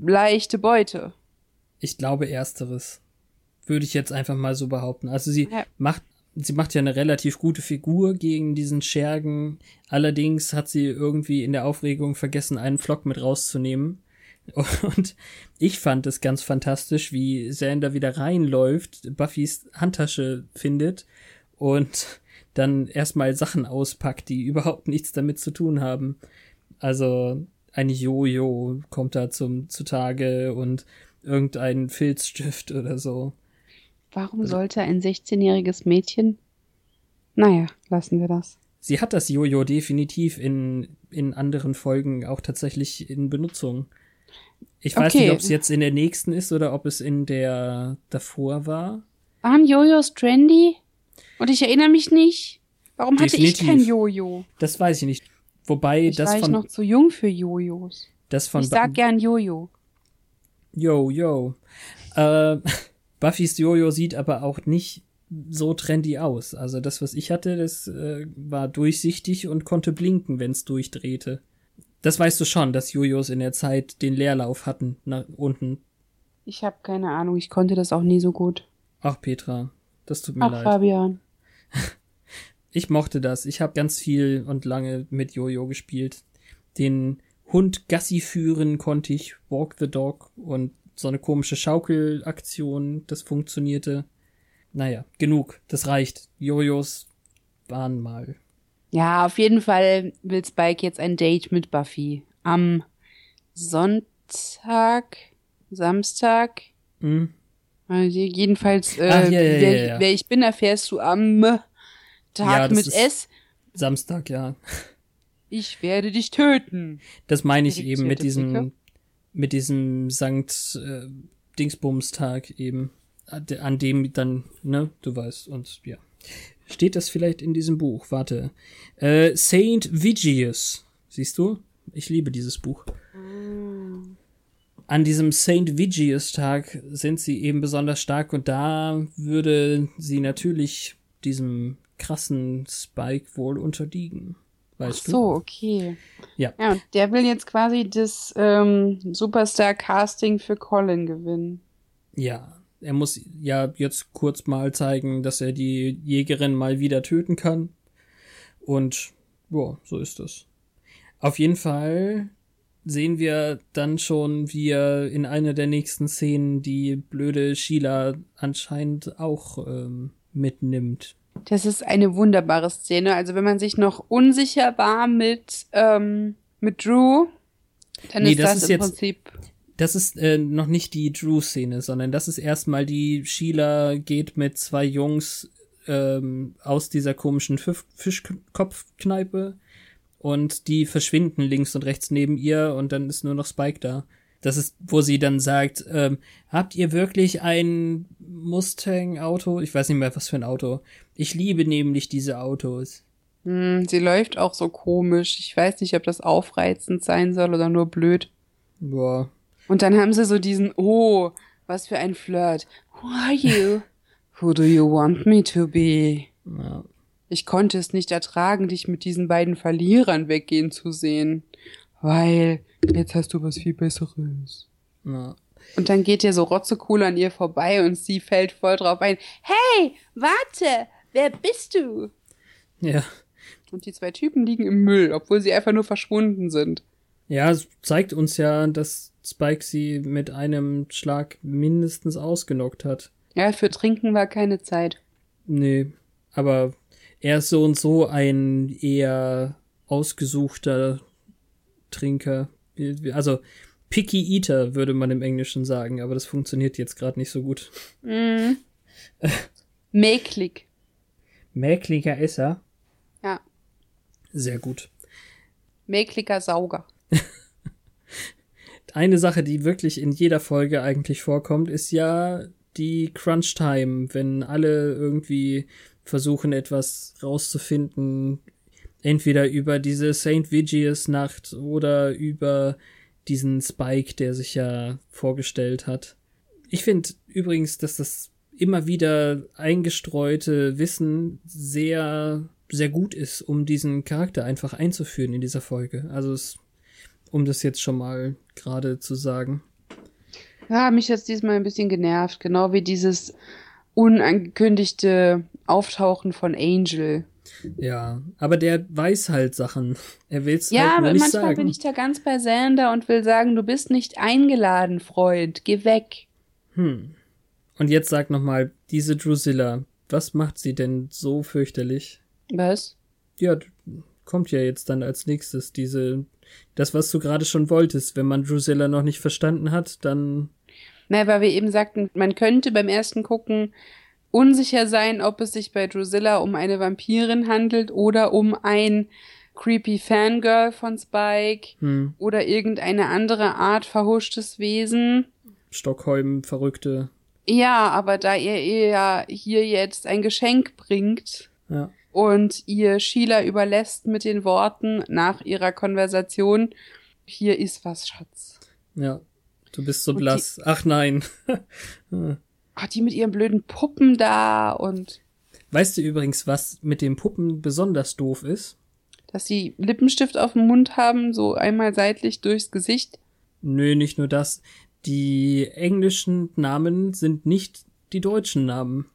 leichte Beute. Ich glaube ersteres. Würde ich jetzt einfach mal so behaupten. Also sie Ja. macht sie macht ja eine relativ gute Figur gegen diesen Schergen. Allerdings hat sie irgendwie in der Aufregung vergessen, einen Flock mit rauszunehmen. Und ich fand es ganz fantastisch, wie Xander wieder reinläuft, Buffys Handtasche findet und dann erstmal Sachen auspackt, die überhaupt nichts damit zu tun haben. Also ein Jojo kommt da zum zutage und irgendein Filzstift oder so. Warum sollte ein 16-jähriges Mädchen? Naja, lassen wir das. Sie hat das Jojo definitiv in, in anderen Folgen auch tatsächlich in Benutzung. Ich weiß Okay. nicht, ob es jetzt in der nächsten ist oder ob es in der davor war. Waren Jojos trendy? Und ich erinnere mich nicht. Warum hatte ich Definitiv. kein Jojo? Das weiß ich nicht. Wobei Ich das war ich von noch zu jung für Jojos. das von Ich sag gern Jojo. Yo, yo. Äh, Buffys Jojo sieht aber auch nicht so trendy aus. Also das, was ich hatte, das äh, war durchsichtig und konnte blinken, wenn es durchdrehte. Das weißt du schon, dass Jojos in der Zeit den Leerlauf hatten nach unten. Ich habe keine Ahnung, ich konnte das auch nie so gut. Ach, Petra, das tut mir Ach, leid. Fabian. Ich mochte das. Ich habe ganz viel und lange mit Jojo gespielt. Den Hund Gassi führen konnte ich, Walk the Dog und so eine komische Schaukelaktion, das funktionierte. Naja, genug, das reicht. Jojos waren mal. Ja, auf jeden Fall will Spike jetzt ein Date mit Buffy. Am Sonntag, Samstag. Hm? Also jedenfalls, äh, Ach, ja, ja, wer, ja, wer ich bin, erfährst du am Tag mit S. Samstag, ja. Ich werde dich töten. Das meine ich eben mit diesem, Blicke. mit diesem Sankt äh, Dingsbums-Tag eben, an de- an dem dann, ne, du weißt, und ja. Steht das vielleicht in diesem Buch? Warte. Äh, Saint Vigius. Siehst du? Ich liebe dieses Buch. An diesem Saint Vigius-Tag sind sie eben besonders stark und da würde sie natürlich diesem krassen Spike wohl unterliegen. Weißt du? So, okay. Ja. Ja, der will jetzt quasi das ähm, Superstar-Casting für Colin gewinnen. Ja, er muss ja jetzt kurz mal zeigen, dass er die Jägerin mal wieder töten kann. Und ja, so ist es. Auf jeden Fall sehen wir dann schon, wie er in einer der nächsten Szenen die blöde Sheila anscheinend auch ähm, mitnimmt. Das ist eine wunderbare Szene. Also wenn man sich noch unsicher war mit, ähm, mit Drew, dann Nee, ist das das, ist im jetzt- Prinzip. Das ist äh, noch nicht die Drew-Szene, sondern das ist erstmal die Sheila geht mit zwei Jungs ähm, aus dieser komischen Fisch Fischkopfkneipe und die verschwinden links und rechts neben ihr und dann ist nur noch Spike da. Das ist, wo sie dann sagt, ähm, habt ihr wirklich ein Mustang-Auto? Ich weiß nicht mehr, was für ein Auto. Ich liebe nämlich diese Autos. Hm, sie läuft auch so komisch. Ich weiß nicht, ob das aufreizend sein soll oder nur blöd. Boah. Und dann haben sie so diesen, oh, was für ein Flirt. Who are you? Who do you want me to be? Ja. Ich konnte es nicht ertragen, dich mit diesen beiden Verlierern weggehen zu sehen. Weil jetzt hast du was viel Besseres. Ja. Und dann geht er so rotzecool an ihr vorbei und sie fällt voll drauf ein. Hey, warte, wer bist du? ja. Und die zwei Typen liegen im Müll, obwohl sie einfach nur verschwunden sind. Ja, es zeigt uns ja, dass Spike sie mit einem Schlag mindestens ausgenockt hat. Ja, für Trinken war keine Zeit. Nee, aber er ist so und so ein eher ausgesuchter Trinker. Also Picky Eater würde man im Englischen sagen, aber das funktioniert jetzt gerade nicht so gut. Mhm. Mäklig. Mäkliger Esser. Ja, Sehr gut. mäkliger Sauger. Eine Sache, die wirklich in jeder Folge eigentlich vorkommt, ist ja die Crunch Time, wenn alle irgendwie versuchen, etwas rauszufinden, entweder über diese St. Vigius Nacht oder über diesen Spike, der sich ja vorgestellt hat. Ich finde übrigens, dass das immer wieder eingestreute Wissen sehr, sehr gut ist, um diesen Charakter einfach einzuführen in dieser Folge. Also es um das jetzt schon mal gerade zu sagen. Ja, mich hat's diesmal ein bisschen genervt, genau wie dieses unangekündigte Auftauchen von Angel. Ja, aber der weiß halt Sachen. Er will's Ja, halt nur aber nicht manchmal sagen. bin ich da ganz bei Sander und will sagen, du bist nicht eingeladen, Freund. Geh weg. Hm. Und jetzt sag noch mal, diese Drusilla, was macht sie denn so fürchterlich? Was? Ja, kommt ja jetzt dann als nächstes diese das, was du gerade schon wolltest. Wenn man Drusilla noch nicht verstanden hat, dann Na, weil wir eben sagten, man könnte beim ersten Gucken unsicher sein, ob es sich bei Drusilla um eine Vampirin handelt oder um ein creepy Fangirl von Spike hm, oder irgendeine andere Art verhuschtes Wesen. Stockholm Verrückte. Ja, aber da ihr ihr ja hier jetzt ein Geschenk bringt Ja. und ihr Sheila überlässt mit den Worten nach ihrer Konversation, hier ist was, Schatz. Ja. Du bist so Und die- blass. Ach nein. Ah, die mit ihren blöden Puppen da und weißt du übrigens, was mit den Puppen besonders doof ist? dass sie Lippenstift auf dem Mund haben, so einmal seitlich durchs Gesicht. Nö, nicht nur das. Die englischen Namen sind nicht die deutschen Namen.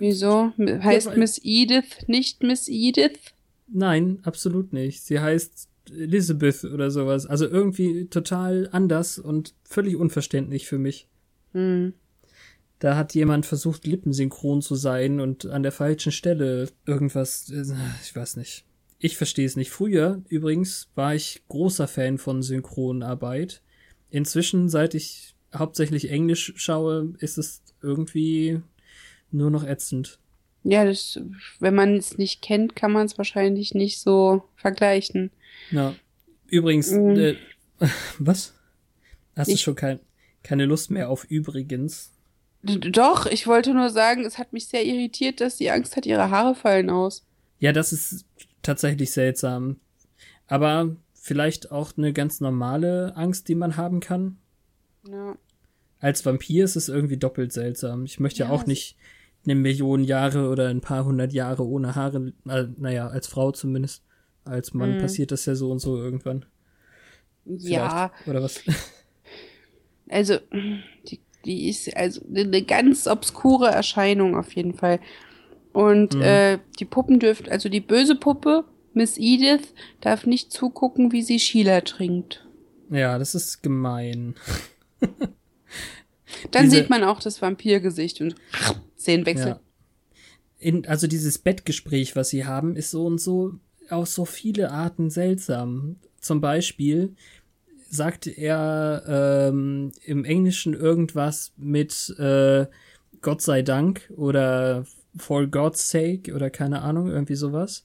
Wieso? Heißt weil- Miss Edith nicht Miss Edith? Nein, absolut nicht. Sie heißt Elizabeth oder sowas. Also irgendwie total anders und völlig unverständlich für mich. Hm. Da hat jemand versucht, lippensynchron zu sein und an der falschen Stelle irgendwas. äh, Ich weiß nicht. Ich verstehe es nicht. Früher übrigens war ich großer Fan von Synchronarbeit. Inzwischen, seit ich hauptsächlich Englisch schaue, ist es irgendwie nur noch ätzend. Ja, das, wenn man es nicht kennt, kann man es wahrscheinlich nicht so vergleichen. Ja. Übrigens, Mhm. äh, was? Hast du Ich- schon kein, keine Lust mehr auf übrigens? Doch, ich wollte nur sagen, es hat mich sehr irritiert, dass sie Angst hat, ihre Haare fallen aus. Ja, das ist tatsächlich seltsam. Aber vielleicht auch eine ganz normale Angst, die man haben kann. Ja. Als Vampir ist es irgendwie doppelt seltsam. Ich möchte ja, Ja, auch nicht eine Million Jahre oder ein paar hundert Jahre ohne Haare, äh, naja, als Frau zumindest. Als Mann Mhm. passiert das ja so und so irgendwann. Ja, Vielleicht. Oder was? also, die Die ist also eine ganz obskure Erscheinung auf jeden Fall. Und mhm. äh, die Puppen dürft, also die böse Puppe, Miss Edith, darf nicht zugucken, wie sie Sheila trinkt. Ja, das ist gemein. Dann Diese, sieht man auch das Vampirgesicht und Szenenwechsel. Ja. In, also dieses Bettgespräch, was sie haben, ist so und so auf so viele Arten seltsam. Zum Beispiel sagt er ähm, im Englischen irgendwas mit äh, Gott sei Dank oder for God's sake oder keine Ahnung, irgendwie sowas.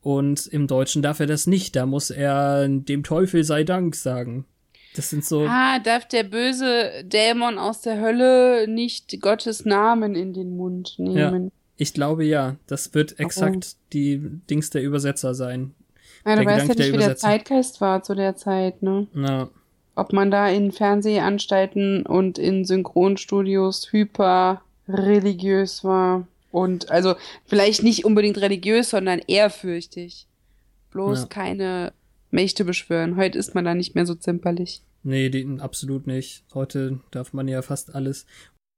Und im Deutschen darf er das nicht. Da muss er dem Teufel sei Dank sagen. Das sind so. Ah, darf der böse Dämon aus der Hölle nicht Gottes Namen in den Mund nehmen? Ja, ich glaube ja. Das wird exakt oh. die Dings der Übersetzer sein. Ja, du weißt ja nicht, wie der Zeitgeist war zu der Zeit, ne? Ja. Ob man da in Fernsehanstalten und in Synchronstudios hyper religiös war. Und also vielleicht nicht unbedingt religiös, sondern ehrfürchtig. Bloß ja. keine Mächte beschwören. Heute ist man da nicht mehr so zimperlich. Nee, die, absolut nicht. Heute darf man ja fast alles.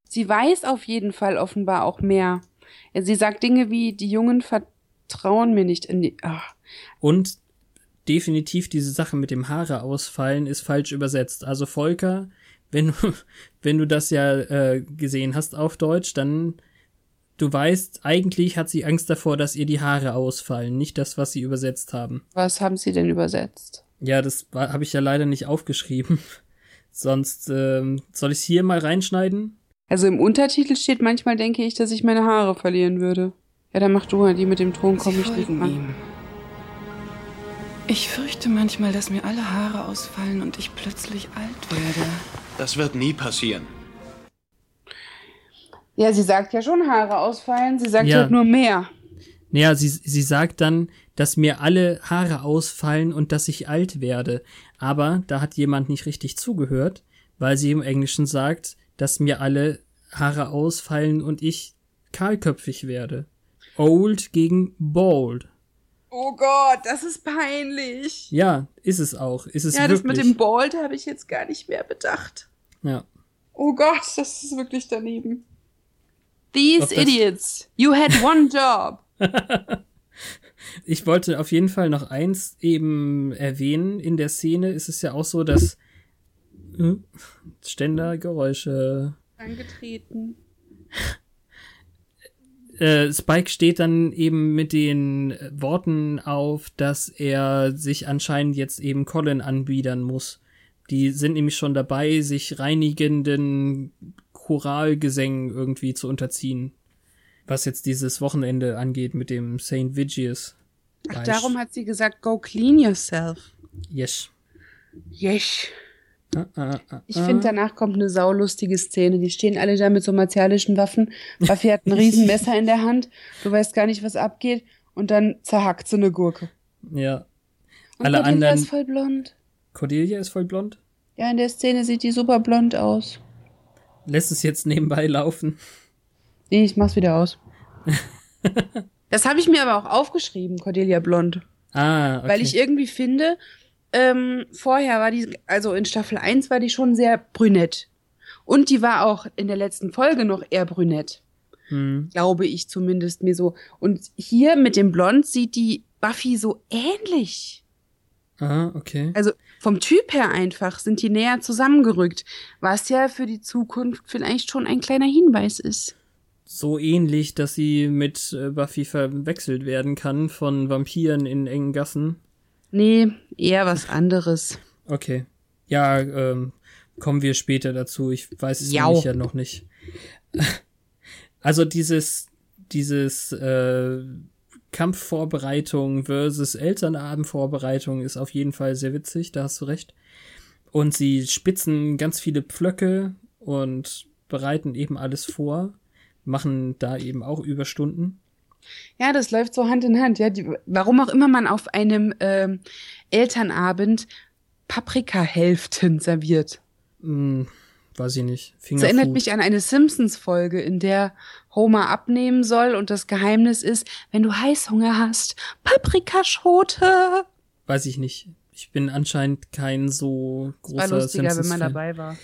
Sie weiß auf jeden Fall offenbar auch mehr. Sie sagt Dinge wie, die Jungen vertrauen mir nicht in die. Ach. Und definitiv diese Sache mit dem Haare ausfallen ist falsch übersetzt. Also Volker, wenn du, wenn du das ja äh, gesehen hast auf Deutsch, dann du weißt, eigentlich hat sie Angst davor, dass ihr die Haare ausfallen, nicht das, was sie übersetzt haben. Was haben sie denn übersetzt? Ja, das habe ich ja leider nicht aufgeschrieben. Sonst ähm, soll ich es hier mal reinschneiden? Also im Untertitel steht manchmal, denke ich, dass ich meine Haare verlieren würde. Ja, dann mach du mal die mit dem Thron, komme ich nicht an. Ihm. Ich fürchte manchmal, dass mir alle Haare ausfallen und ich plötzlich alt werde. Das wird nie passieren. Ja, sie sagt ja schon Haare ausfallen, sie sagt ja halt nur mehr. Naja, sie, sie sagt dann, dass mir alle Haare ausfallen und dass ich alt werde. Aber da hat jemand nicht richtig zugehört, weil sie im Englischen sagt, dass mir alle Haare ausfallen und ich kahlköpfig werde. Old gegen bald. Oh Gott, das ist peinlich. Ja, ist es auch. Ist es ja, wirklich. das mit dem bald habe ich jetzt gar nicht mehr bedacht. Ja. Oh Gott, das ist wirklich daneben. These idiots, you had one job. ich wollte auf jeden Fall noch eins eben erwähnen. In der Szene ist es ja auch so, dass äh, Ständergeräusche. Angetreten. Äh, Spike steht dann eben mit den Worten auf, dass er sich anscheinend jetzt eben Colin anbiedern muss. Die sind nämlich schon dabei, sich reinigenden Choralgesängen irgendwie zu unterziehen. Was jetzt dieses Wochenende angeht mit dem St. Vigius. Ach, darum hat sie gesagt, go clean yourself. Yes. Yes. Ah, ah, ah, ich finde, danach kommt eine saulustige Szene. Die stehen alle da mit so martialischen Waffen. Buffy hat ein Riesenmesser in der Hand. Du weißt gar nicht, was abgeht. Und dann zerhackt so eine Gurke. Ja. Und alle Cordelia anderen. ist voll blond. Cordelia ist voll blond? Ja, in der Szene sieht die super blond aus. Lässt es jetzt nebenbei laufen? Nee, ich mach's wieder aus. das habe ich mir aber auch aufgeschrieben, Cordelia Blond. Ah, okay. Weil ich irgendwie finde, ähm, vorher war die, also in Staffel 1 war die schon sehr brünett. Und die war auch in der letzten Folge noch eher brünett. Hm. Glaube ich zumindest mir so. Und hier mit dem Blond sieht die Buffy so ähnlich. Ah, okay. Also vom Typ her einfach sind die näher zusammengerückt, was ja für die Zukunft vielleicht schon ein kleiner Hinweis ist. So ähnlich, dass sie mit äh, Buffy verwechselt werden kann von Vampiren in engen Gassen. Nee, eher was anderes. Okay. Ja, ähm, kommen wir später dazu. Ich weiß es nämlich ja noch nicht. Also dieses, dieses äh, Kampfvorbereitung versus Elternabendvorbereitung ist auf jeden Fall sehr witzig, da hast du recht. Und sie spitzen ganz viele Pflöcke und bereiten eben alles vor, machen da eben auch Überstunden. Ja, das läuft so Hand in Hand. Ja, die, warum auch immer man auf einem ähm, Elternabend Paprikahälften serviert. Hm, weiß ich nicht. Das erinnert mich an eine Simpsons-Folge, in der Homer abnehmen soll und das Geheimnis ist, wenn du Heißhunger hast, Paprikaschote. Weiß ich nicht. Ich bin anscheinend kein so großer War lustiger, Simpsons wenn man dabei war.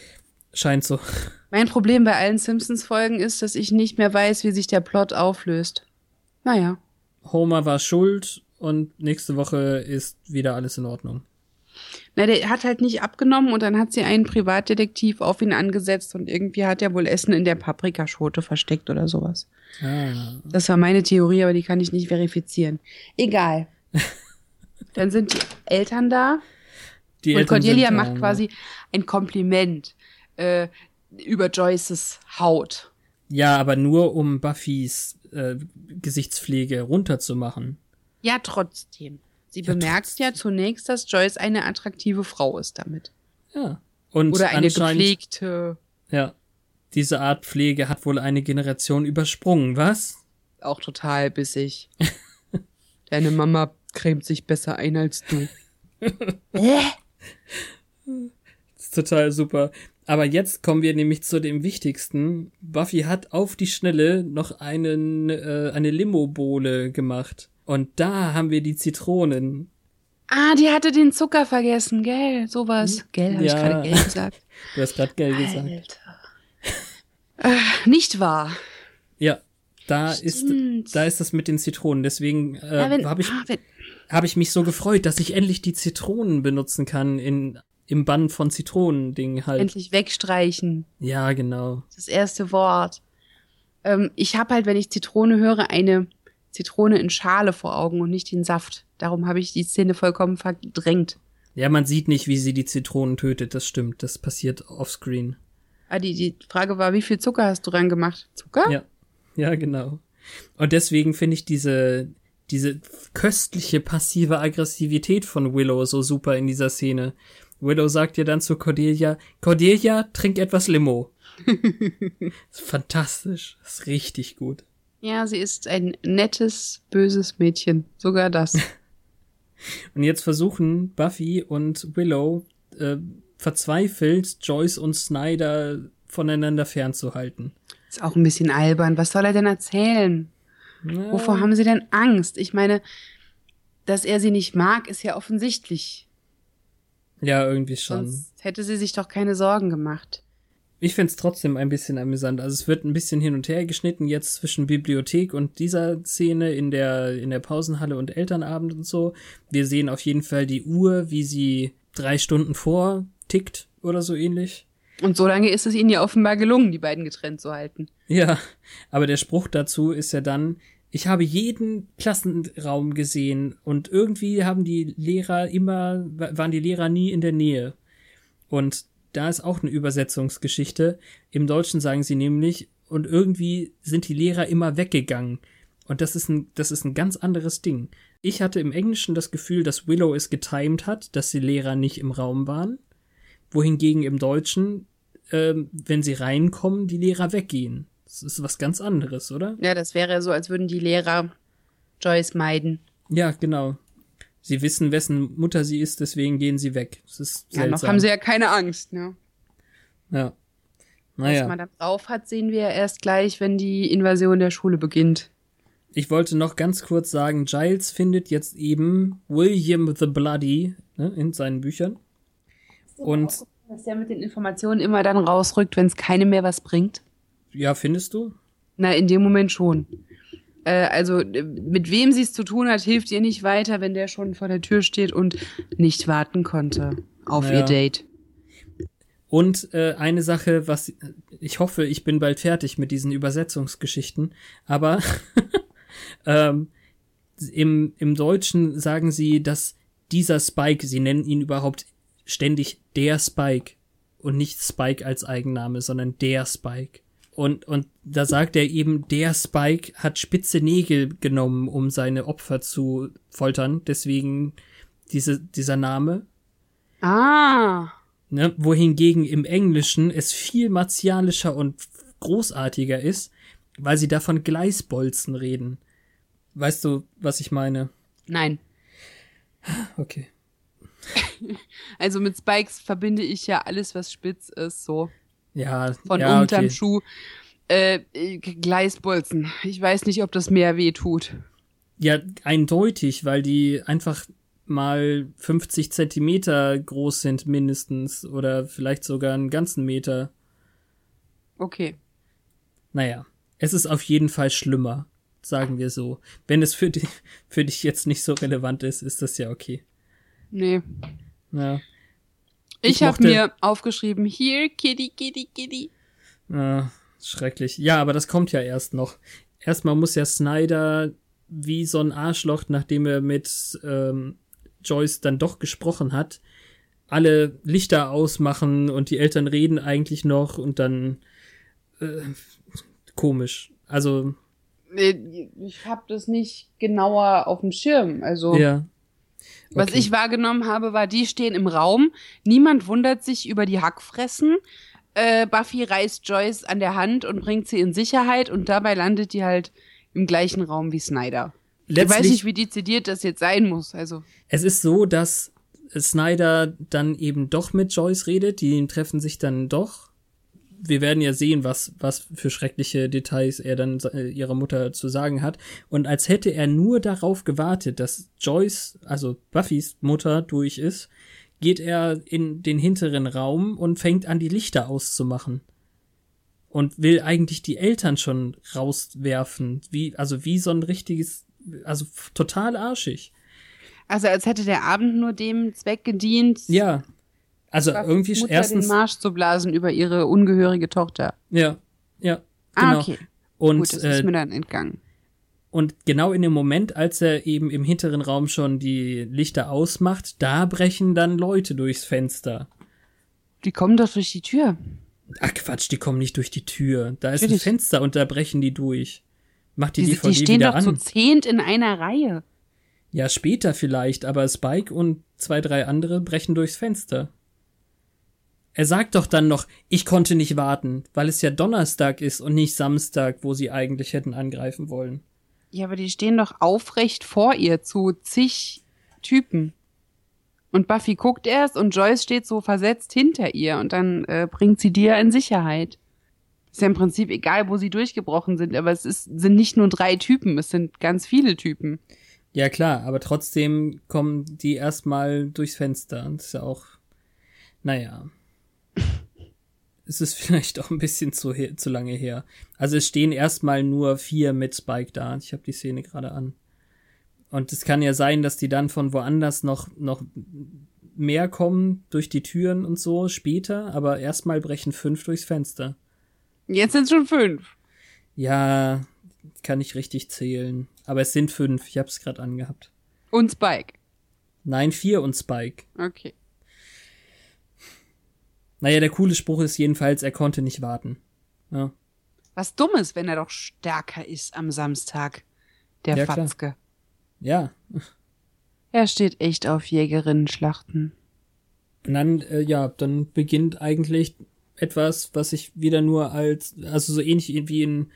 Scheint so. Mein Problem bei allen Simpsons-Folgen ist, dass ich nicht mehr weiß, wie sich der Plot auflöst. Naja. Homer war schuld und nächste Woche ist wieder alles in Ordnung. Na, der hat halt nicht abgenommen und dann hat sie einen Privatdetektiv auf ihn angesetzt und irgendwie hat er wohl Essen in der Paprikaschote versteckt oder sowas. Ah. Das war meine Theorie, aber die kann ich nicht verifizieren. Egal. Dann sind die Eltern da Die und Eltern Cordelia macht quasi ein Kompliment äh, über Joyces Haut. Ja, aber nur um Buffys äh, Gesichtspflege runterzumachen. Ja, trotzdem. Sie Ja, bemerkt ja zunächst, dass Joyce eine attraktive Frau ist damit. Ja. Und Oder eine gepflegte, ja, diese Art Pflege hat wohl eine Generation übersprungen, was? auch total bissig. Deine Mama cremt sich besser ein als du. Das ist total super. Aber jetzt kommen wir nämlich zu dem Wichtigsten. Buffy hat auf die Schnelle noch einen, äh, eine Limo-Bowle gemacht. Und da haben wir die Zitronen. Ah, die hatte den Zucker vergessen, gell? Sowas. Gell, habe Ja. ich gerade gell gesagt. Du hast gerade gell gesagt. Alter. Äh, nicht wahr. Ja, da ist, da ist das mit den Zitronen. Deswegen Ja, äh, wenn, habe ich, ah, hab ich mich so gefreut, dass ich endlich die Zitronen benutzen kann in, im Bann von Zitronending halt. endlich wegstreichen. Ja, genau. Das erste Wort. Ähm, ich habe halt, wenn ich Zitrone höre, eine Zitrone in Schale vor Augen und nicht den Saft. Darum habe ich die Szene vollkommen verdrängt. Ja, man sieht nicht, wie sie die Zitronen tötet, das stimmt. Das passiert offscreen. Ah, die, die Frage war, wie viel Zucker hast du dran gemacht? Zucker? Ja. Ja, genau. Und deswegen finde ich diese, diese köstliche passive Aggressivität von Willow so super in dieser Szene. Willow sagt ja dann zu Cordelia, Cordelia, trink etwas Limo. fantastisch. ist richtig gut. Ja, sie ist ein nettes, böses Mädchen. Sogar das. Und jetzt versuchen Buffy und Willow äh, verzweifelt Joyce und Snyder voneinander fernzuhalten. Ist auch ein bisschen albern. Was soll er denn erzählen? Ja, Wovor haben sie denn Angst? Ich meine, dass er sie nicht mag, ist ja offensichtlich. Ja, irgendwie schon. Sonst hätte sie sich doch keine Sorgen gemacht. Ich find's trotzdem ein bisschen amüsant. Also es wird ein bisschen hin und her geschnitten jetzt zwischen Bibliothek und dieser Szene in der, in der Pausenhalle und Elternabend und so. Wir sehen auf jeden Fall die Uhr, wie sie drei Stunden vor tickt oder so ähnlich. Und so lange ist es ihnen ja offenbar gelungen, die beiden getrennt zu halten. Ja, aber der Spruch dazu ist ja dann, ich habe jeden Klassenraum gesehen und irgendwie haben die Lehrer immer, waren die Lehrer nie in der Nähe. Und da ist auch eine Übersetzungsgeschichte. Im Deutschen sagen sie nämlich, und irgendwie sind die Lehrer immer weggegangen. Und das ist ein, das ist ein ganz anderes Ding. Ich hatte im Englischen das Gefühl, dass Willow es getimed hat, dass die Lehrer nicht im Raum waren. Wohingegen im Deutschen, ähm, wenn sie reinkommen, die Lehrer weggehen. Das ist was ganz anderes, oder? Ja, das wäre so, als würden die Lehrer Joyce meiden. Ja, genau. Sie wissen, wessen Mutter sie ist, deswegen gehen sie weg. Das ist Ja, seltsam. noch haben sie ja keine Angst, ne? Ja. Was Naja, man da drauf hat, sehen wir ja erst gleich, wenn die Invasion der Schule beginnt. ich wollte noch ganz kurz sagen, Giles findet jetzt eben William the Bloody ne, in seinen Büchern. Und Dass der mit den Informationen immer dann rausrückt, wenn es keine mehr was bringt. Ja, findest du? Na, in dem Moment schon. Äh, also, äh, mit wem sie es zu tun hat, hilft ihr nicht weiter, wenn der schon vor der Tür steht und nicht warten konnte auf Naja. ihr Date. Und äh, eine Sache, was ich hoffe, ich bin bald fertig mit diesen Übersetzungsgeschichten, aber ähm, im, im Deutschen sagen sie, dass dieser Spike, sie nennen ihn überhaupt ständig der Spike und nicht Spike als Eigenname, sondern der Spike. Und, und da sagt er eben, der Spike hat spitze Nägel genommen, um seine Opfer zu foltern. Deswegen diese, dieser Name. Ah. Ne? Wohingegen im Englischen es viel martialischer und großartiger ist, weil sie da von Gleisbolzen reden. Weißt du, was ich meine? Nein. Okay. Also mit Spikes verbinde ich ja alles, was spitz ist, so. Ja, Von ja, unterm okay. Schuh. Äh, äh, Gleisbolzen. Ich weiß nicht, ob das mehr weh tut. Ja, eindeutig, weil die einfach mal 50 Zentimeter groß sind mindestens oder vielleicht sogar einen ganzen Meter. Okay. Naja, es ist auf jeden Fall schlimmer, sagen wir so. Wenn es für dich, für dich jetzt nicht so relevant ist, ist das ja okay. Nee. Ja. Ich, Ich habe mir aufgeschrieben, hier, Kitty, Kitty, Kitty. Ah, schrecklich. Ja, aber das kommt ja erst noch. Erstmal muss ja Snyder wie so ein Arschloch, nachdem er mit ähm, Joyce dann doch gesprochen hat, alle Lichter ausmachen und die Eltern reden eigentlich noch und dann äh, komisch. Also, Nee, Ich habe das nicht genauer auf dem Schirm. Also, ja. Was Okay. ich wahrgenommen habe, war, die stehen im Raum. Niemand wundert sich über die Hackfressen. Äh, Buffy reißt Joyce an der Hand und bringt sie in Sicherheit und dabei landet die halt im gleichen Raum wie Snyder. Ich weiß nicht, wie dezidiert das jetzt sein muss. Also, Es ist so, dass Snyder dann eben doch mit Joyce redet, die treffen sich dann doch. Wir werden ja sehen, was, was für schreckliche Details er dann äh, ihrer Mutter zu sagen hat. Und als hätte er nur darauf gewartet, dass Joyce, also Buffys Mutter, durch ist, geht er in den hinteren Raum und fängt an, die Lichter auszumachen. Und will eigentlich die Eltern schon rauswerfen. Wie, also wie so ein richtiges, also total arschig. also als hätte der Abend nur dem Zweck gedient, Ja. Also Buffys irgendwie Mutter erstens. den Marsch zu blasen über ihre ungehörige Tochter. Ja, ja. Ah, Genau. okay. Und, Gut, das äh, ist mir dann entgangen. und genau in dem Moment, als er eben im hinteren Raum schon die Lichter ausmacht, da brechen dann Leute durchs Fenster. Die kommen doch durch die Tür. Ach Quatsch, die kommen nicht durch die Tür. Da ist ein Natürlich. Fenster und da brechen die durch. Macht die, Die, DVD die stehen wieder doch an. so zehnt in einer Reihe. Ja, später vielleicht, aber Spike und zwei, drei andere brechen durchs Fenster. Er sagt doch dann noch, ich konnte nicht warten, weil es ja Donnerstag ist und nicht Samstag, wo sie eigentlich hätten angreifen wollen. Ja, aber die stehen doch aufrecht vor ihr zu zig Typen. Und Buffy guckt erst und Joyce steht so versetzt hinter ihr und dann äh, bringt sie ja in Sicherheit. Ist ja im Prinzip egal, wo sie durchgebrochen sind, aber es ist, sind nicht nur drei Typen, es sind ganz viele Typen. Ja klar, aber trotzdem kommen die erstmal durchs Fenster. Das ist ja auch, naja. Es ist vielleicht auch ein bisschen zu, zu lange her. Also es stehen erstmal nur vier mit Spike da. Ich habe die Szene gerade an. Und es kann ja sein, dass die dann von woanders noch, noch mehr kommen durch die Türen und so später, aber erstmal brechen fünf durchs Fenster. Jetzt sind schon fünf. Ja, kann ich richtig zählen. Aber es sind fünf, ich hab's gerade angehabt. Und Spike. Nein, vier und Spike. Okay. Naja, der coole Spruch ist jedenfalls, er konnte nicht warten. Ja, Was Dummes, wenn er doch stärker ist am Samstag. Der Ja, klar. Fatzke. ja. Er steht echt auf Jägerinnen-Schlachten. Und dann, äh, ja, dann beginnt eigentlich etwas, was ich wieder nur als, also so ähnlich wie in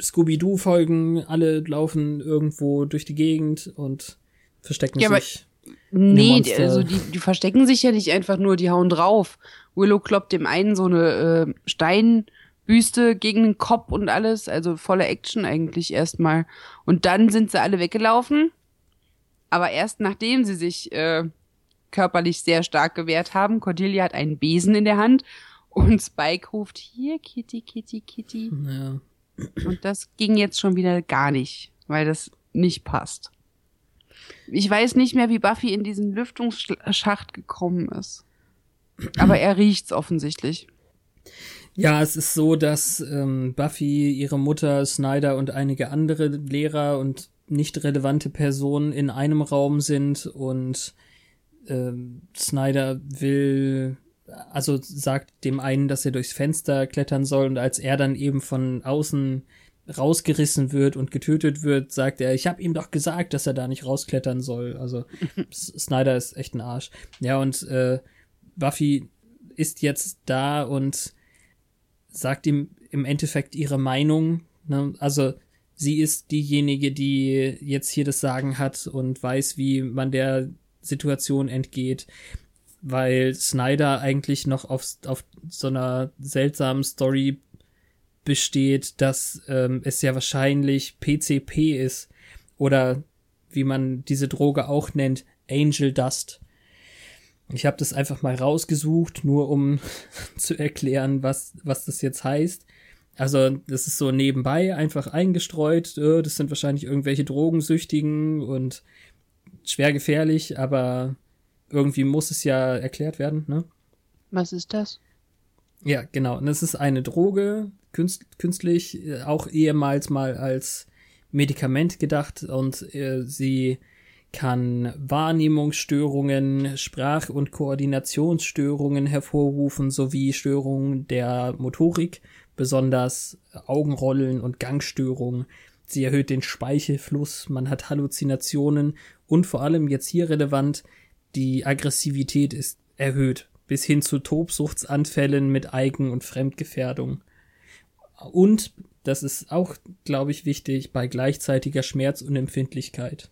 Scooby-Doo-Folgen, alle laufen irgendwo durch die Gegend und verstecken Ja, sich. Nee, also die, die verstecken sich ja nicht einfach nur, die hauen drauf. Willow kloppt dem einen so eine äh, Steinbüste gegen den Kopf und alles, also volle Action eigentlich erstmal. Und dann sind sie alle weggelaufen, aber erst nachdem sie sich äh, körperlich sehr stark gewehrt haben. Cordelia hat einen Besen in der Hand und Spike ruft hier Kitty, Kitty, Kitty. Ja. Und das ging jetzt schon wieder gar nicht, weil das nicht passt. Ich weiß nicht mehr, wie Buffy in diesen Lüftungsschacht gekommen ist. Aber er riecht's offensichtlich. Ja, es ist so, dass ähm, Buffy, ihre Mutter, Snyder und einige andere Lehrer und nicht relevante Personen in einem Raum sind und ähm, Snyder will, also sagt dem einen, dass er durchs Fenster klettern soll und als er dann eben von außen rausgerissen wird und getötet wird, sagt er, ich habe ihm doch gesagt, dass er da nicht rausklettern soll. Also Snyder ist echt ein Arsch. Ja, und äh, Buffy ist jetzt da und sagt ihm im Endeffekt ihre Meinung. Ne? Also sie ist diejenige, die jetzt hier das Sagen hat und weiß, wie man der Situation entgeht, weil Snyder eigentlich noch auf, auf so einer seltsamen Story besteht, dass ähm, es ja wahrscheinlich PCP ist oder wie man diese Droge auch nennt, Angel Dust. Ich habe das einfach mal rausgesucht, nur um zu erklären, was, was das jetzt heißt. Also, das ist so nebenbei einfach eingestreut. äh, Das sind wahrscheinlich irgendwelche Drogensüchtigen und schwer gefährlich, aber irgendwie muss es ja erklärt werden, ne? Was ist das? Ja, genau. Und es ist eine Droge, künst, künstlich, äh, auch ehemals mal als Medikament gedacht und äh, sie kann Wahrnehmungsstörungen, Sprach- und Koordinationsstörungen hervorrufen sowie Störungen der Motorik, besonders Augenrollen und Gangstörungen. Sie erhöht den Speichelfluss, man hat Halluzinationen und vor allem jetzt hier relevant, die Aggressivität ist erhöht, bis hin zu Tobsuchtsanfällen mit Eigen- und Fremdgefährdung. Und, das ist auch, glaube ich, wichtig, bei gleichzeitiger Schmerzunempfindlichkeit.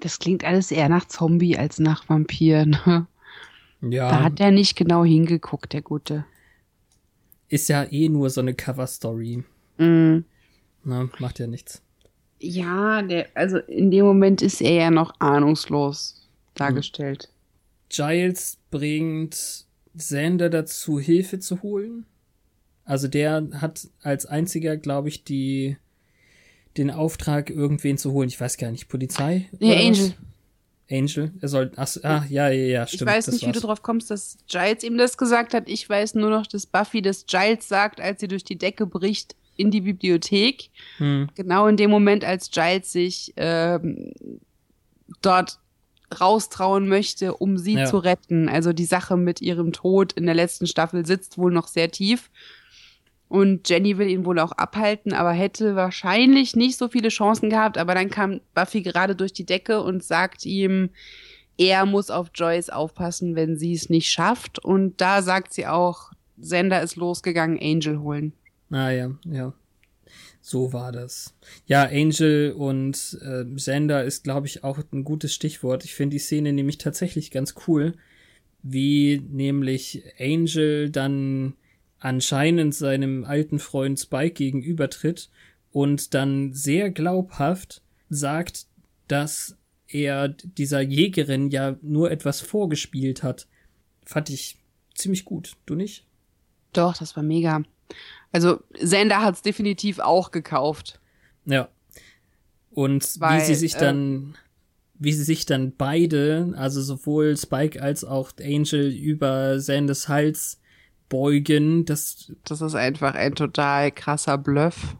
Das klingt alles eher nach Zombie als nach Vampir. Ne? Ja, Da hat er nicht genau hingeguckt, der Gute. ist ja eh nur so eine Cover-Story. Mm. Ne, macht ja nichts. Ja, der, also in dem Moment ist er ja noch ahnungslos dargestellt. Giles bringt Xander dazu, Hilfe zu holen. Also der hat als einziger, glaube ich, die den Auftrag, irgendwen zu holen. Ich weiß gar nicht, Polizei? Nee, oder Angel. Was? Angel? Er soll. Ach, ah, ja, ja, ja, stimmt. ich weiß nicht, wie du drauf kommst, dass Giles ihm das gesagt hat. Ich weiß nur noch, dass Buffy das Giles sagt, als sie durch die Decke bricht in die Bibliothek. Hm. Genau in dem Moment, als Giles sich ähm, dort raustrauen möchte, um sie Ja. zu retten. Also die Sache mit ihrem Tod in der letzten Staffel sitzt wohl noch sehr tief. Und Jenny will ihn wohl auch abhalten, aber hätte wahrscheinlich nicht so viele Chancen gehabt. Aber dann kam Buffy gerade durch die Decke und sagt ihm, er muss auf Joyce aufpassen, wenn sie es nicht schafft. Und da sagt sie auch, Sender ist losgegangen, Angel holen. Ah ja, ja. So war das. Ja, Angel und äh, Xander ist, glaube ich, auch ein gutes Stichwort. Ich finde die Szene nämlich tatsächlich ganz cool, wie nämlich Angel dann anscheinend seinem alten Freund Spike gegenübertritt und dann sehr glaubhaft sagt, dass er dieser Jägerin ja nur etwas vorgespielt hat. Fand ich ziemlich gut. Du nicht? Doch, das war mega. Also Sender hat's definitiv auch gekauft. Ja. Und Weil, wie sie sich äh, dann, wie sie sich dann beide, also sowohl Spike als auch Angel über Sanders Hals beugen, das, Das ist einfach ein total krasser Bluff.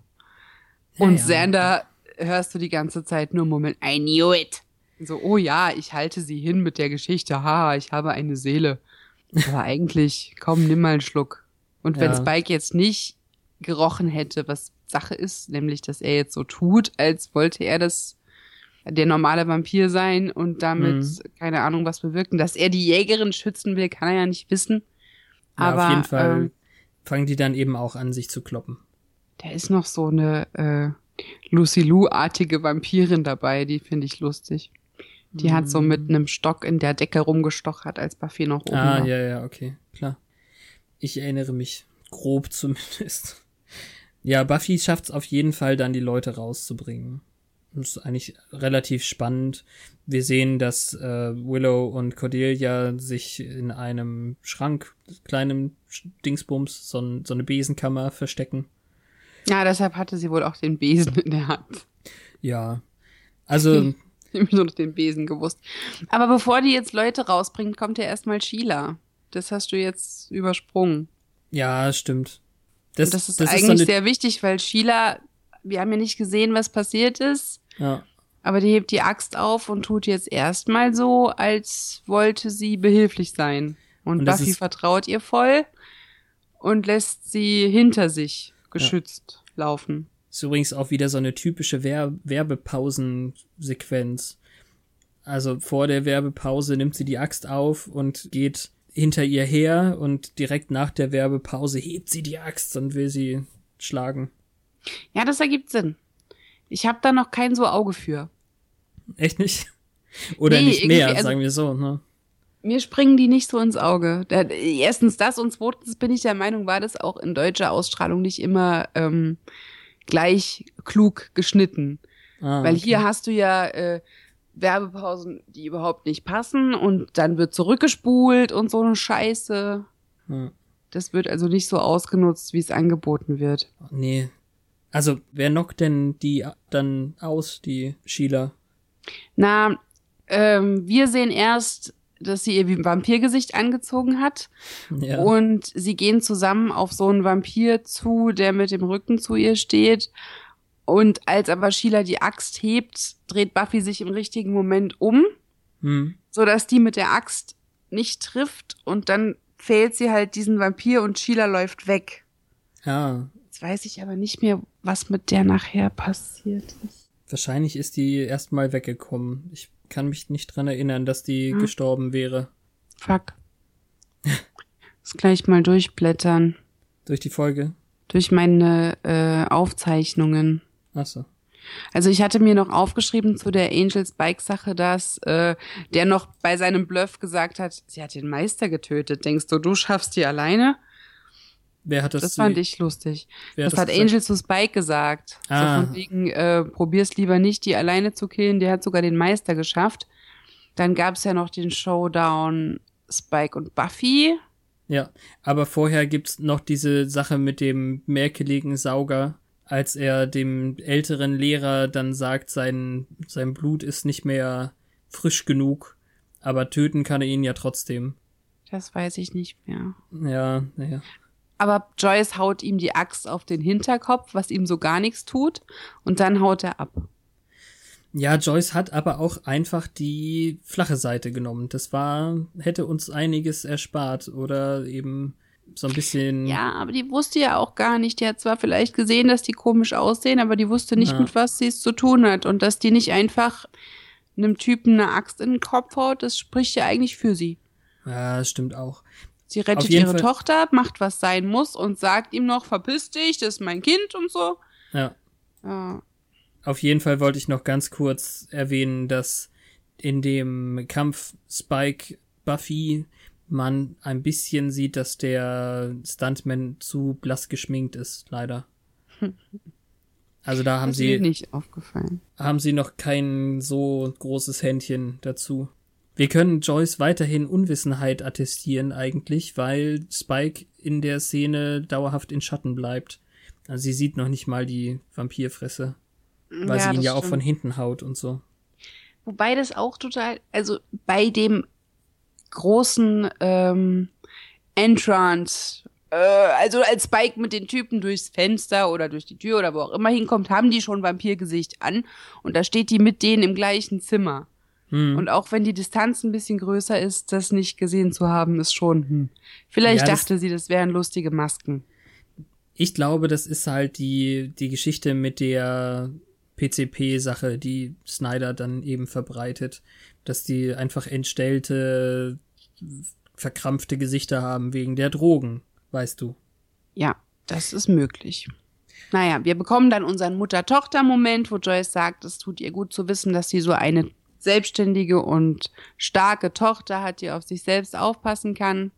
Ja, Und ja. Sander hörst du die ganze Zeit nur murmeln, I knew it. So, oh ja, ich halte sie hin mit der Geschichte, haha, ich habe eine Seele. Aber eigentlich, komm, nimm mal einen Schluck. Und wenn Ja. Spike jetzt nicht gerochen hätte, was Sache ist, nämlich, dass er jetzt so tut, als wollte er das der normale Vampir sein und damit, Mhm. keine Ahnung, was bewirken. Dass er die Jägerin schützen will, kann er ja nicht wissen. Ja, Aber auf jeden Fall ähm, fangen die dann eben auch an, sich zu kloppen. Da ist noch so eine äh, Lucy Lou-artige Vampirin dabei, die finde ich lustig. Die hat so mit einem Stock in der Decke rumgestochert, als Buffy noch oben Ah, war. ja, ja, okay, klar. Ich erinnere mich grob zumindest. Ja, Buffy schafft es auf jeden Fall dann, die Leute rauszubringen. Das ist eigentlich relativ spannend. Wir sehen, dass äh, Willow und Cordelia sich in einem Schrank, kleinem Dingsbums, so, ein, so eine Besenkammer verstecken. Ja, deshalb hatte sie wohl auch den Besen in der Hand. Ja. Also, Ich habe nur noch den Besen gewusst. Aber bevor die jetzt Leute rausbringt, kommt ja erstmal Sheila. Das hast du jetzt übersprungen. ja, stimmt. Das, das ist so eigentlich eine- sehr wichtig, weil Sheila, wir haben ja nicht gesehen, was passiert ist. Ja. Aber die hebt die Axt auf und tut jetzt erstmal so, als wollte sie behilflich sein. Und, Und Buffy vertraut ihr voll und lässt sie hinter sich geschützt laufen. Ist übrigens auch wieder so eine typische Wer Werbepausensequenz. Also vor der Werbepause nimmt sie die Axt auf und geht hinter ihr her und direkt nach der Werbepause hebt sie die Axt und will sie schlagen. Ja, das ergibt Sinn. Ich habe da noch kein so Auge für. Echt nicht? Oder Nee, nicht mehr, also- sagen wir so, ne? Mir springen die nicht so ins Auge. Da, erstens das und zweitens bin ich der Meinung, war das auch in deutscher Ausstrahlung nicht immer ähm, gleich klug geschnitten. Ah, Weil okay. hier hast du ja äh, Werbepausen, die überhaupt nicht passen und dann wird zurückgespult und so eine Scheiße. Hm. Das wird also nicht so ausgenutzt, wie es angeboten wird. Nee. Also, wer knockt denn die dann aus, die Sheila? Na, ähm, wir sehen erst, dass sie ihr Vampirgesicht angezogen hat Ja. und sie gehen zusammen auf so einen Vampir zu, der mit dem Rücken zu ihr steht. Und als aber Sheila die Axt hebt, dreht Buffy sich im richtigen Moment um, Hm. so dass die mit der Axt nicht trifft und dann fällt sie halt diesen Vampir und Sheila läuft weg. Ja. Jetzt weiß ich aber nicht mehr, was mit der nachher passiert ist. Wahrscheinlich ist die erstmal weggekommen. Ich kann mich nicht dran erinnern, dass die Hm. gestorben wäre. Fuck. Das gleich mal durchblättern. Durch die Folge. Durch meine äh, Aufzeichnungen. Achso. Also ich hatte mir noch aufgeschrieben zu der Angels Bike Sache, dass äh, der noch bei seinem Bluff gesagt hat, sie hat den Meister getötet. Denkst du, du schaffst die alleine? Wer hat das? Das fand ich lustig. wer Das hat gesagt? Angel zu Spike gesagt. Ah. So von wegen, äh, probier's lieber nicht, die alleine zu killen. Der hat sogar den Meister geschafft. Dann gab's ja noch den Showdown Spike und Buffy. Ja, aber vorher gibt's noch diese Sache mit dem merkwürdigen Sauger, als er dem älteren Lehrer dann sagt, sein, sein Blut ist nicht mehr frisch genug, aber töten kann er ihn ja trotzdem. Das weiß ich nicht mehr. Ja, naja. Aber Joyce haut ihm die Axt auf den Hinterkopf, was ihm so gar nichts tut. Und dann haut er ab. Ja, Joyce hat aber auch einfach die flache Seite genommen. Das war, hätte uns einiges erspart oder eben so ein bisschen. Ja, aber die wusste ja auch gar nicht. Die hat zwar vielleicht gesehen, dass die komisch aussehen, aber die wusste nicht, Ja. mit was sie es zu tun hat. Und dass die nicht einfach einem Typen eine Axt in den Kopf haut, das spricht ja eigentlich für sie. Ja, das stimmt auch. Sie rettet ihre Fall- Tochter, macht was sein muss und sagt ihm noch, verpiss dich, das ist mein Kind und so. Ja. Ja. Auf jeden Fall wollte ich noch ganz kurz erwähnen, dass in dem Kampf Spike Buffy man ein bisschen sieht, dass der Stuntman zu blass geschminkt ist, leider. Also da haben das sie, nicht aufgefallen. haben sie noch kein so großes Händchen dazu. Wir können Joyce weiterhin Unwissenheit attestieren eigentlich, weil Spike in der Szene dauerhaft in Schatten bleibt. Also sie sieht noch nicht mal die Vampirfresse, weil sie ihn ja auch stimmt. von hinten haut und so. Wobei das auch total, also bei dem großen ähm, Entrance, äh, also als Spike mit den Typen durchs Fenster oder durch die Tür oder wo auch immer hinkommt, haben die schon Vampirgesicht an und da steht die mit denen im gleichen Zimmer. Hm. Und auch wenn die Distanz ein bisschen größer ist, das nicht gesehen zu haben, ist schon, hm. Vielleicht Ja, dachte sie, das wären lustige Masken. Ich glaube, das ist halt die, die Geschichte mit der PCP-Sache, die Snyder dann eben verbreitet, dass die einfach entstellte, verkrampfte Gesichter haben wegen der Drogen, weißt du. Ja, das ist möglich. Naja, wir bekommen dann unseren Mutter-Tochter-Moment, wo Joyce sagt, es tut ihr gut zu wissen, dass sie so eine selbstständige und starke Tochter hat, die auf sich selbst aufpassen kann.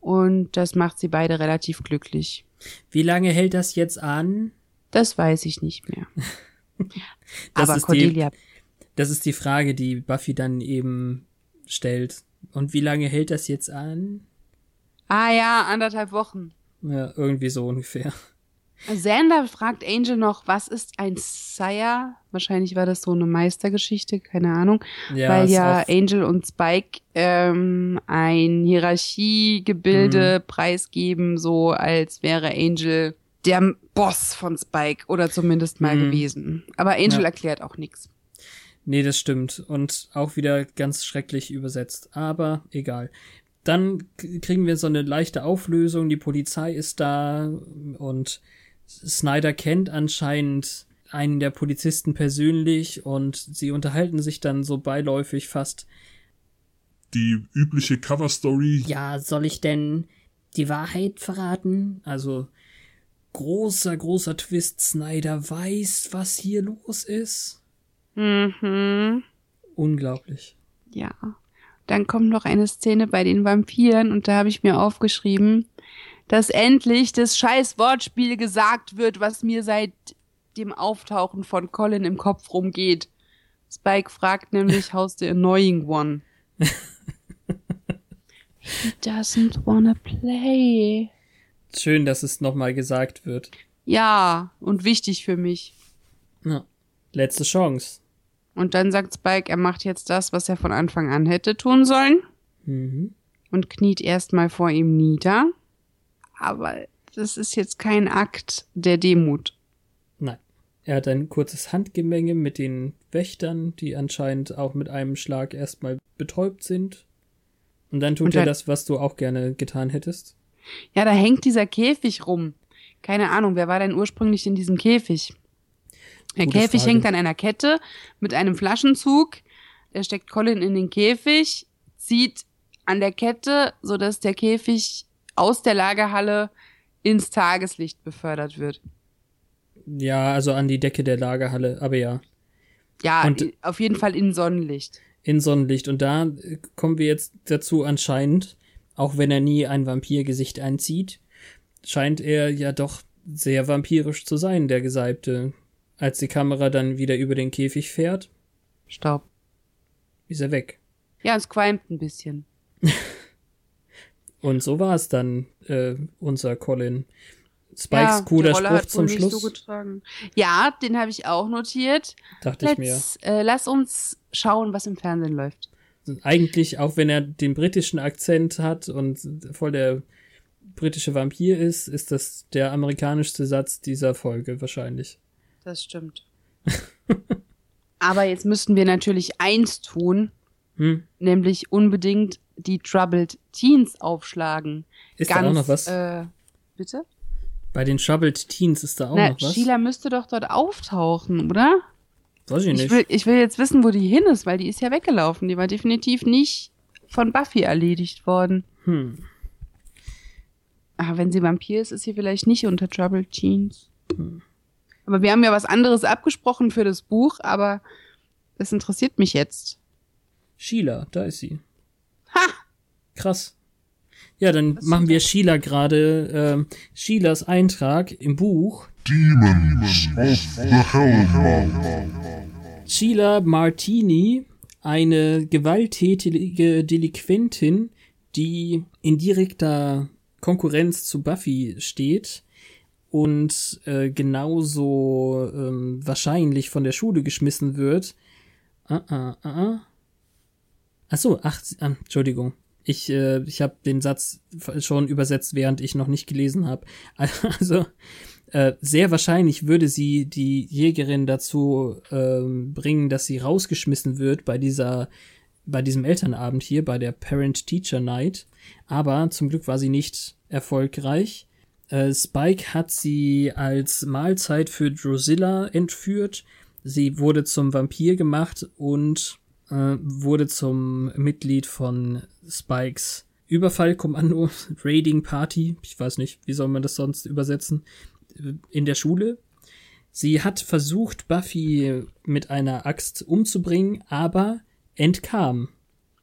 Und das macht sie beide relativ glücklich. Wie lange hält das jetzt an? Das weiß ich nicht mehr. Das Aber ist Cordelia, Die, das ist die Frage, die Buffy dann eben stellt. Und wie lange hält das jetzt an? ah ja, anderthalb Wochen. Ja, irgendwie so ungefähr. Xander fragt Angel noch, was ist ein Sire? Wahrscheinlich war das so eine Meistergeschichte, keine Ahnung. Ja, weil ja Angel und Spike ähm, ein Hierarchiegebilde Mhm. preisgeben, so als wäre Angel der Boss von Spike oder zumindest mal Mhm. gewesen. Aber Angel Ja. erklärt auch nichts. Nee, das stimmt. Und auch wieder ganz schrecklich übersetzt. Aber egal. Dann kriegen wir so eine leichte Auflösung. Die Polizei ist da und Snyder kennt anscheinend einen der Polizisten persönlich und sie unterhalten sich dann so beiläufig fast. Die übliche Cover-Story. Ja, soll ich denn die Wahrheit verraten? Also großer, großer Twist. Snyder weiß, was hier los ist. Mhm. Unglaublich. Ja. Dann kommt noch eine Szene bei den Vampiren und da habe ich mir aufgeschrieben, dass endlich das scheiß Wortspiel gesagt wird, was mir seit dem Auftauchen von Colin im Kopf rumgeht. Spike fragt nämlich, how's the annoying one? He doesn't wanna play. Schön, dass es nochmal gesagt wird. Ja, und wichtig für mich. Ja. Letzte Chance. Und dann sagt Spike, er macht jetzt das, was er von Anfang an hätte tun sollen. Mhm. Und kniet erstmal vor ihm nieder. Aber das ist jetzt kein Akt der Demut. Nein. Er hat ein kurzes Handgemenge mit den Wächtern, die anscheinend auch mit einem Schlag erstmal betäubt sind. Und dann tut Und er das, was du auch gerne getan hättest. Ja, da hängt dieser Käfig rum. Keine Ahnung, wer war denn ursprünglich in diesem Käfig? Der Gute Käfig Frage. hängt an einer Kette mit einem Flaschenzug. Der steckt Colin in den Käfig, zieht an der Kette, sodass der Käfig aus der Lagerhalle ins Tageslicht befördert wird. Ja, also an die Decke der Lagerhalle, aber ja. Ja, Und- auf jeden Fall in Sonnenlicht. in Sonnenlicht. Und da äh, kommen wir jetzt dazu anscheinend, auch wenn er nie ein Vampirgesicht einzieht, scheint er ja doch sehr vampirisch zu sein, der Gesalbte. Als die Kamera dann wieder über den Käfig fährt, Staub. ist er weg. Ja, es qualmt ein bisschen. Und so war es dann, äh, unser Colin. Spikes ja, cooler Spruch zum nicht Schluss, So getragen. ja, den habe ich auch notiert. dachte ich mir. Let's, äh, lass uns schauen, was im Fernsehen läuft. Eigentlich, auch wenn er den britischen Akzent hat und voll der britische Vampir ist, ist das der amerikanischste Satz dieser Folge wahrscheinlich. Das stimmt. Aber jetzt müssten wir natürlich eins tun, Hm? nämlich unbedingt die Troubled Teens aufschlagen. Ist Ganz, da auch noch was? Äh, bitte? Bei den Troubled Teens ist da auch Na, noch was? Sheila müsste doch dort auftauchen, oder? Weiß ich Ich nicht. will, ich will jetzt wissen, wo die hin ist, weil die ist ja weggelaufen. Die war definitiv nicht von Buffy erledigt worden. Hm. Aber wenn sie Vampir ist, ist sie vielleicht nicht unter Troubled Teens. Hm. Aber wir haben ja was anderes abgesprochen für das Buch, aber das interessiert mich jetzt. Sheila, da ist sie. Krass. Ja, dann machen wir Sheila gerade, ähm, Sheilas Eintrag im Buch. Demons of the Hellmouth. Sheila Martini, eine gewalttätige Delinquentin, die in direkter Konkurrenz zu Buffy steht und äh, genauso ähm, wahrscheinlich von der Schule geschmissen wird. Ah, ah, ah, ah. Ach so, ach, ah, Entschuldigung. Ich, äh, ich habe den Satz schon übersetzt, während ich noch nicht gelesen habe. Also, äh, sehr wahrscheinlich würde sie die Jägerin dazu ähm, bringen, dass sie rausgeschmissen wird bei dieser, bei diesem Elternabend hier, bei der Parent-Teacher Night. Aber zum Glück war sie nicht erfolgreich. Äh, Spike hat sie als Mahlzeit für Drusilla entführt. Sie wurde zum Vampir gemacht und äh, wurde zum Mitglied von Spikes Überfallkommando, Raiding Party, ich weiß nicht, wie soll man das sonst übersetzen, in der Schule. Sie hat versucht, Buffy mit einer Axt umzubringen, aber entkam.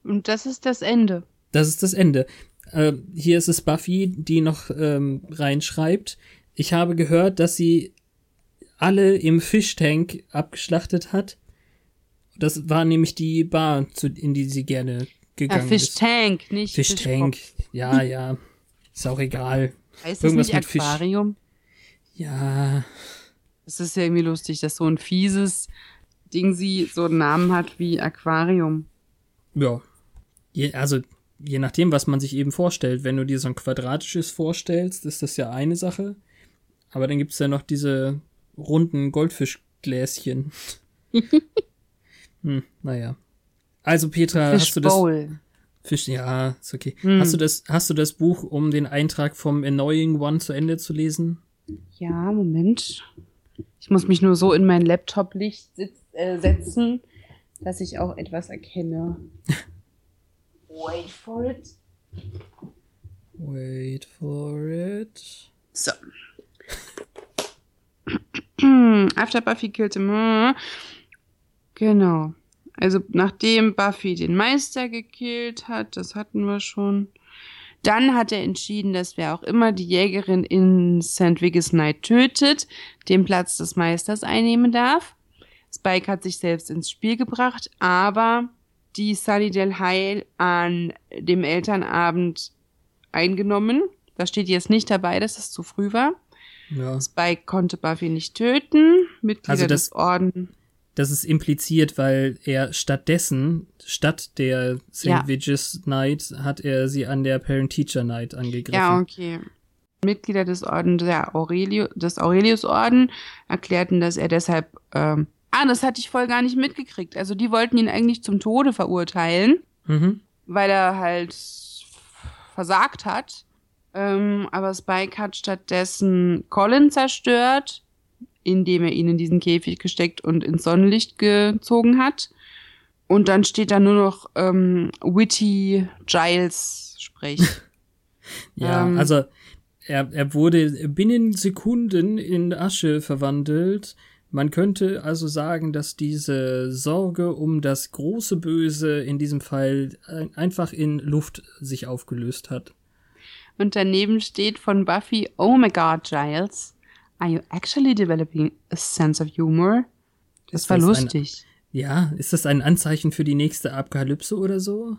Und das ist das Ende. Das ist das Ende. Äh, hier ist es Buffy, die noch ähm, reinschreibt. Ich habe gehört, dass sie alle im Fischtank abgeschlachtet hat. Das war nämlich die Bar, zu, in die sie gerne Ja, gegangen Fish ist. Tank, nicht Fischtank. Fischkopf. Ja, ja. Ist auch egal. Heißt das Irgendwas nicht mit Fisch. Aquarium? Ja. Es ist ja irgendwie lustig, dass so ein fieses Ding sie so einen Namen hat wie Aquarium. Ja. Je, also, je nachdem, was man sich eben vorstellt. Wenn du dir so ein quadratisches vorstellst, ist das ja eine Sache. Aber dann gibt's ja noch diese runden Goldfischgläschen. hm, naja. Also, Petra, hast du das. Fishbowl. Fisch, ja, ist okay. Hm. Hast du das, hast du das Buch, um den Eintrag vom Annoying One zu Ende zu lesen? Ja, Moment. Ich muss mich nur so in mein Laptop-Licht äh, setzen, dass ich auch etwas erkenne. Wait for it. Wait for it. So. After Buffy killed him. Genau. Also nachdem Buffy den Meister gekillt hat, das hatten wir schon. Dann hat er entschieden, dass wer auch immer die Jägerin in St. Vigus Night tötet, den Platz des Meisters einnehmen darf. Spike hat sich selbst ins Spiel gebracht, aber die Sunnydale High an dem Elternabend eingenommen. Da steht jetzt nicht dabei, dass es zu früh war. Ja. Spike konnte Buffy nicht töten. Mitglieder Also das- des Orden. Das ist impliziert, weil er stattdessen, statt der St. Ja. Night, hat er sie an der Parent-Teacher Night angegriffen. Ja, okay. Mitglieder des Orden der Aurelio, des Aurelius-Orden erklärten, dass er deshalb. Ähm, ah, das hatte ich voll gar nicht mitgekriegt. Also die wollten ihn eigentlich zum Tode verurteilen, Mhm. weil er halt versagt hat. Ähm, aber Spike hat stattdessen Colin zerstört, indem er ihn in diesen Käfig gesteckt und ins Sonnenlicht gezogen hat. Und dann steht da nur noch ähm, Witty Giles spricht. Ja, Ähm, also er, er wurde binnen Sekunden in Asche verwandelt. Man könnte also sagen, dass diese Sorge um das große Böse in diesem Fall ein- einfach in Luft sich aufgelöst hat. Und daneben steht von Buffy, oh my god, Giles, are you actually developing a sense of humor? Das Ist war das ein- lustig. Ja, ist das ein Anzeichen für die nächste Apokalypse oder so?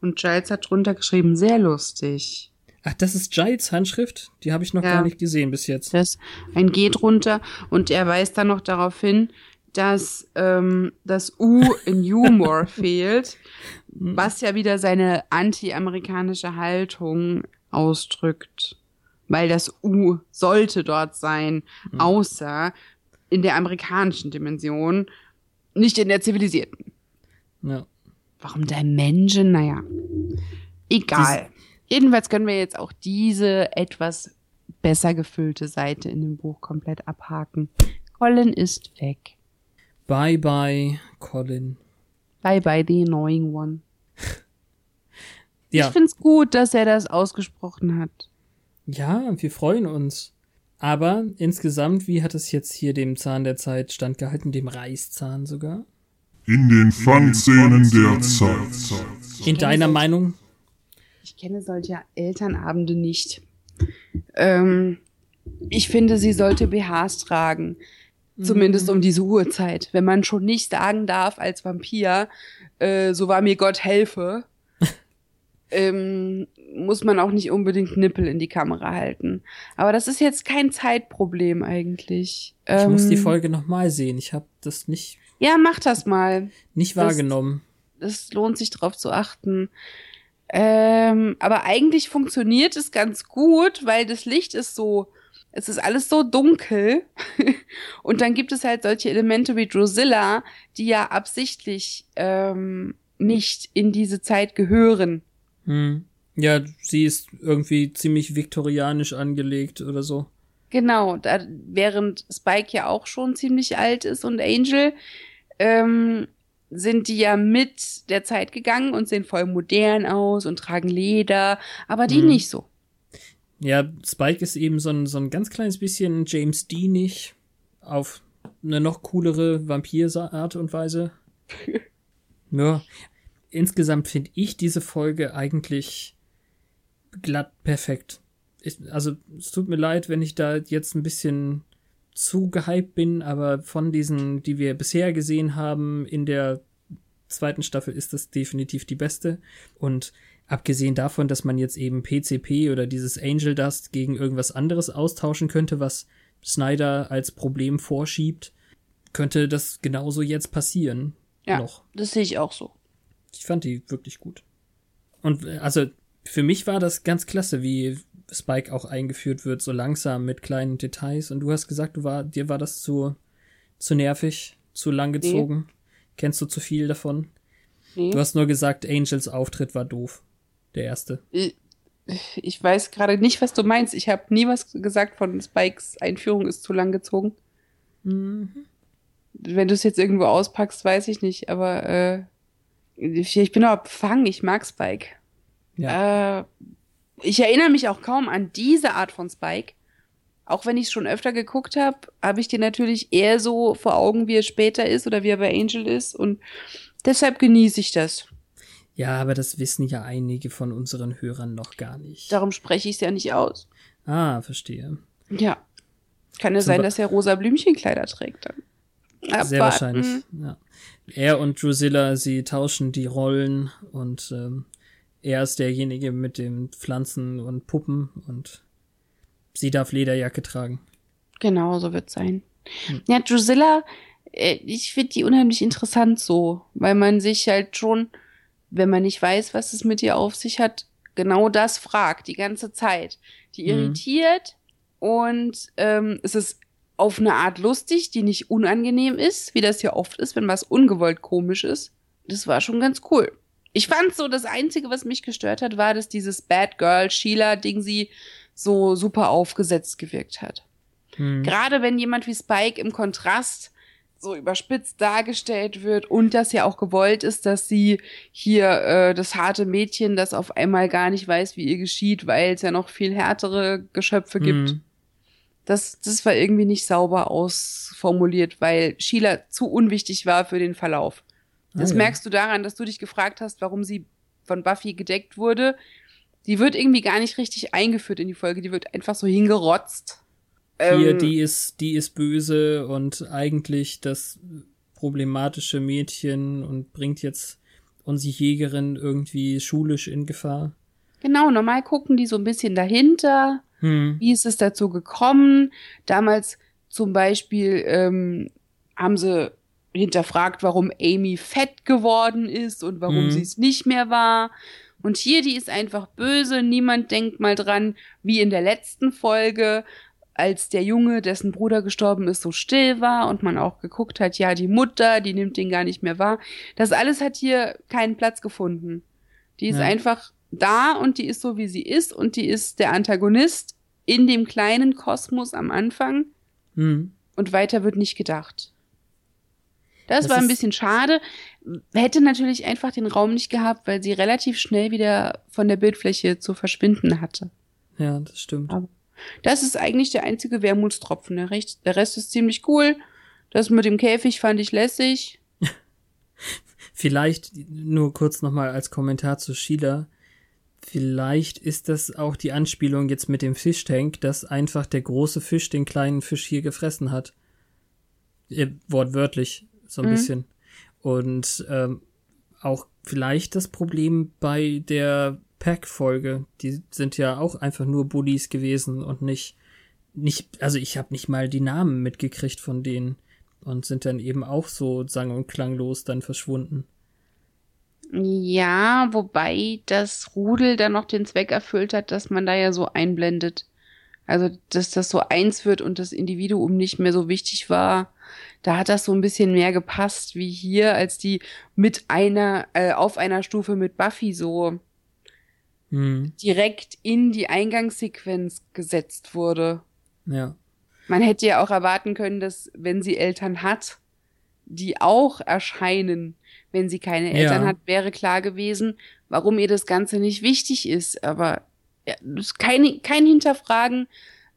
Und Giles hat drunter geschrieben, sehr lustig. Ach, das ist Giles Handschrift? Die habe ich noch Ja. gar nicht gesehen bis jetzt. Das ein G drunter und er weist dann noch darauf hin, dass ähm, das U in Humor fehlt, was ja wieder seine anti-amerikanische Haltung ausdrückt. Weil das U sollte dort sein, außer in der amerikanischen Dimension, nicht in der zivilisierten. Ja. Warum der Menschen? Naja, egal. Jedenfalls können wir jetzt auch diese etwas besser gefüllte Seite in dem Buch komplett abhaken. Colin ist weg. Bye bye, Colin. Bye bye, the annoying one. Ja. Ich find's gut, dass er das ausgesprochen hat. Ja, wir freuen uns. Aber insgesamt, wie hat es jetzt hier dem Zahn der Zeit standgehalten, dem Reißzahn sogar? In den Fangszenen der Zeit. In deiner Meinung? Ich kenne solche Elternabende nicht. Ähm, ich finde, sie sollte BHs tragen. Zumindest um diese Uhrzeit. Wenn man schon nicht sagen darf als Vampir, äh, so war mir Gott helfe, ähm, muss man auch nicht unbedingt Nippel in die Kamera halten. Aber das ist jetzt kein Zeitproblem eigentlich. Ich muss die Ähm, Folge nochmal sehen. Ich habe das nicht, Ja, mach das mal. nicht wahrgenommen. es lohnt sich drauf zu achten. Ähm, aber eigentlich funktioniert es ganz gut, weil das Licht ist so, es ist alles so dunkel. Und dann gibt es halt solche Elemente wie Drusilla, die ja absichtlich ähm, nicht in diese Zeit gehören. Hm. Ja, sie ist irgendwie ziemlich viktorianisch angelegt oder so. Genau, da, während Spike ja auch schon ziemlich alt ist und Angel, ähm, sind die ja mit der Zeit gegangen und sehen voll modern aus und tragen Leder, aber die Mhm. nicht so. Ja, Spike ist eben so ein, so ein ganz kleines bisschen James Deanig auf eine noch coolere Vampir-Art und Weise. ja. Insgesamt finde ich diese Folge eigentlich glatt perfekt. Ich, also, es tut mir leid, wenn ich da jetzt ein bisschen zu gehypt bin, aber von diesen, die wir bisher gesehen haben in der zweiten Staffel, ist das definitiv die beste. Und abgesehen davon, dass man jetzt eben PCP oder dieses Angel Dust gegen irgendwas anderes austauschen könnte, was Snyder als Problem vorschiebt, könnte das genauso jetzt passieren. Ja, Noch. das sehe ich auch so. Ich fand die wirklich gut. Und äh, also für mich war das ganz klasse, wie Spike auch eingeführt wird, so langsam mit kleinen Details. Und du hast gesagt, du war, dir war das zu, zu nervig, zu langgezogen. Kennst du zu viel davon? Nee. Du hast nur gesagt, Angels Auftritt war doof. Der erste. Ich, ich weiß gerade nicht, was du meinst. Ich habe nie was gesagt von Spikes Einführung ist zu lang gezogen. Wenn du es jetzt irgendwo auspackst, weiß ich nicht, aber äh, ich bin aber befangen, ich mag Spike. Ja. Äh, ich erinnere mich auch kaum an diese Art von Spike. Auch wenn ich es schon öfter geguckt habe, habe ich den natürlich eher so vor Augen, wie er später ist oder wie er bei Angel ist. Und deshalb genieße ich das. Ja, aber das wissen ja einige von unseren Hörern noch gar nicht. Darum spreche ich es ja nicht aus. Ah, verstehe. Ja. Kann es Zum sein, dass er rosa Blümchenkleider trägt dann? Sehr wahrscheinlich. Ja. Er und Drusilla, sie tauschen die Rollen und ähm, er ist derjenige mit den Pflanzen und Puppen und sie darf Lederjacke tragen. Genau, so wird sein. Hm. Ja, Drusilla, äh, ich finde die unheimlich interessant so, weil man sich halt schon, wenn man nicht weiß, was es mit ihr auf sich hat, genau das fragt, die ganze Zeit. Die hm. irritiert mhm. und ähm, es ist auf eine Art lustig, die nicht unangenehm ist, wie das ja oft ist, wenn was ungewollt komisch ist. Das war schon ganz cool. Ich fand so, das Einzige, was mich gestört hat, war, dass dieses Bad Girl Sheila Ding sie so super aufgesetzt gewirkt hat. Hm. Gerade wenn jemand wie Spike im Kontrast so überspitzt dargestellt wird und das ja auch gewollt ist, dass sie hier äh, das harte Mädchen, das auf einmal gar nicht weiß, wie ihr geschieht, weil es ja noch viel härtere Geschöpfe gibt. Hm. Das, das war irgendwie nicht sauber ausformuliert, weil Sheila zu unwichtig war für den Verlauf. Das ah, ja. merkst du daran, dass du dich gefragt hast, warum sie von Buffy gedeckt wurde. Die wird irgendwie gar nicht richtig eingeführt in die Folge, die wird einfach so hingerotzt. Hier, ähm, die ist, die ist böse und eigentlich das problematische Mädchen und bringt jetzt unsere Jägerin irgendwie schulisch in Gefahr. Genau, normal gucken die so ein bisschen dahinter hm. Wie ist es dazu gekommen? Damals zum Beispiel ähm, haben sie hinterfragt, warum Amy fett geworden ist und warum hm. sie es nicht mehr war. Und hier, die ist einfach böse. Niemand denkt mal dran, wie in der letzten Folge, als der Junge, dessen Bruder gestorben ist, so still war und man auch geguckt hat, ja, die Mutter, die nimmt den gar nicht mehr wahr. Das alles hat hier keinen Platz gefunden. Die ist ja. einfach da und die ist so, wie sie ist und die ist der Antagonist in dem kleinen Kosmos am Anfang mhm. und weiter wird nicht gedacht. Das, das war ein bisschen schade. Hätte natürlich einfach den Raum nicht gehabt, weil sie relativ schnell wieder von der Bildfläche zu verschwinden hatte. Ja, das stimmt. Aber das ist eigentlich der einzige Wermutstropfen. Der Rest, der Rest ist ziemlich cool. Das mit dem Käfig fand ich lässig. Vielleicht nur kurz nochmal als Kommentar zu Sheila. Vielleicht ist das auch die Anspielung jetzt mit dem Fischtank, dass einfach der große Fisch den kleinen Fisch hier gefressen hat. Äh, wortwörtlich, so ein mhm. bisschen. Und ähm, auch vielleicht das Problem bei der Pack-Folge. Die sind ja auch einfach nur Bullies gewesen und nicht, nicht, also ich habe nicht mal die Namen mitgekriegt von denen und sind dann eben auch so sang- und klanglos dann verschwunden. Ja, wobei das Rudel dann noch den Zweck erfüllt hat, dass man da ja so einblendet. Also, dass das so eins wird und das Individuum nicht mehr so wichtig war. Da hat das so ein bisschen mehr gepasst wie hier, als die mit einer, äh, auf einer Stufe mit Buffy so hm. direkt in die Eingangssequenz gesetzt wurde. Ja. Man hätte ja auch erwarten können, dass, wenn sie Eltern hat, die auch erscheinen wenn sie keine Eltern ja. hat, wäre klar gewesen, warum ihr das Ganze nicht wichtig ist. Aber ja, kein, kein Hinterfragen.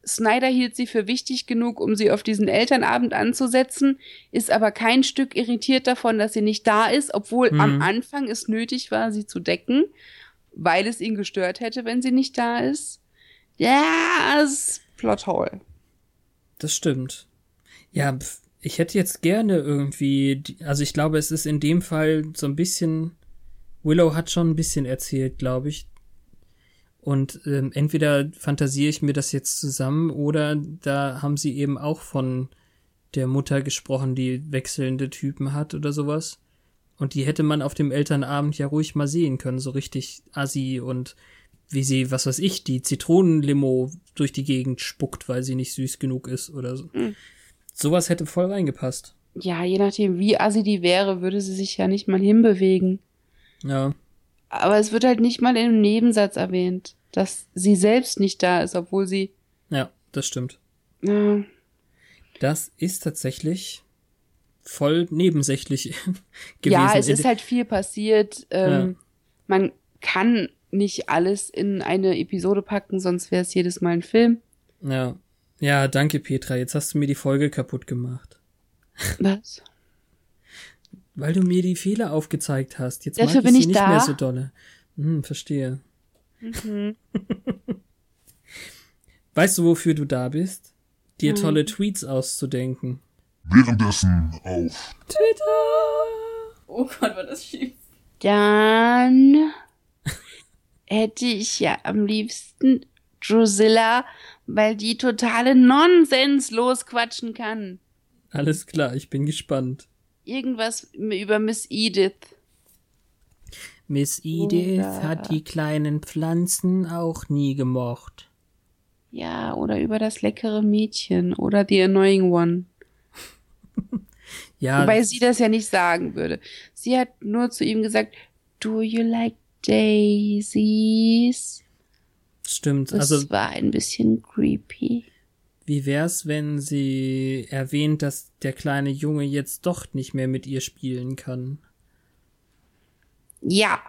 Snyder hielt sie für wichtig genug, um sie auf diesen Elternabend anzusetzen, ist aber kein Stück irritiert davon, dass sie nicht da ist, obwohl mhm. am Anfang es nötig war, sie zu decken, weil es ihn gestört hätte, wenn sie nicht da ist. Ja, es Plothole. Das stimmt. Ja, pf ich hätte jetzt gerne irgendwie, also ich glaube, es ist in dem Fall so ein bisschen, Willow hat schon ein bisschen erzählt, glaube ich. Und ähm, entweder fantasiere ich mir das jetzt zusammen oder da haben sie eben auch von der Mutter gesprochen, die wechselnde Typen hat oder sowas. Und die hätte man auf dem Elternabend ja ruhig mal sehen können, so richtig assi und wie sie, was weiß ich, die Zitronenlimo durch die Gegend spuckt, weil sie nicht süß genug ist oder so. Mhm. Sowas hätte voll reingepasst. Ja, je nachdem, wie assi die wäre, würde sie sich ja nicht mal hinbewegen. Ja. Aber es wird halt nicht mal im Nebensatz erwähnt, dass sie selbst nicht da ist, obwohl sie. Ja, das stimmt. Ja. Das ist tatsächlich voll nebensächlich gewesen. Ja, es ist halt viel passiert. Ähm, ja. Man kann nicht alles in eine Episode packen, sonst wäre es jedes Mal ein Film. Ja. Ja, danke Petra, jetzt hast du mir die Folge kaputt gemacht. Was? Weil du mir die Fehler aufgezeigt hast. Jetzt Dafür mag ich sie ich nicht da. mehr so dolle. Hm, verstehe. Mhm. weißt du, wofür du da bist? Dir mhm. tolle Tweets auszudenken. währenddessen auf Oh Gott, war das schief. Dann hätte ich ja am liebsten Drusilla, weil die totale Nonsens losquatschen kann. Alles klar, ich bin gespannt. Irgendwas über Miss Edith. Miss Edith Oder- hat die kleinen Pflanzen auch nie gemocht. Ja, oder über das leckere Mädchen oder The Annoying One. Ja, Wobei sie das ja nicht sagen würde. Sie hat nur zu ihm gesagt, Do you like daisies? Stimmt. Das Also, war ein bisschen creepy. wie wär's, wenn sie erwähnt, dass der kleine Junge jetzt doch nicht mehr mit ihr spielen kann? Ja,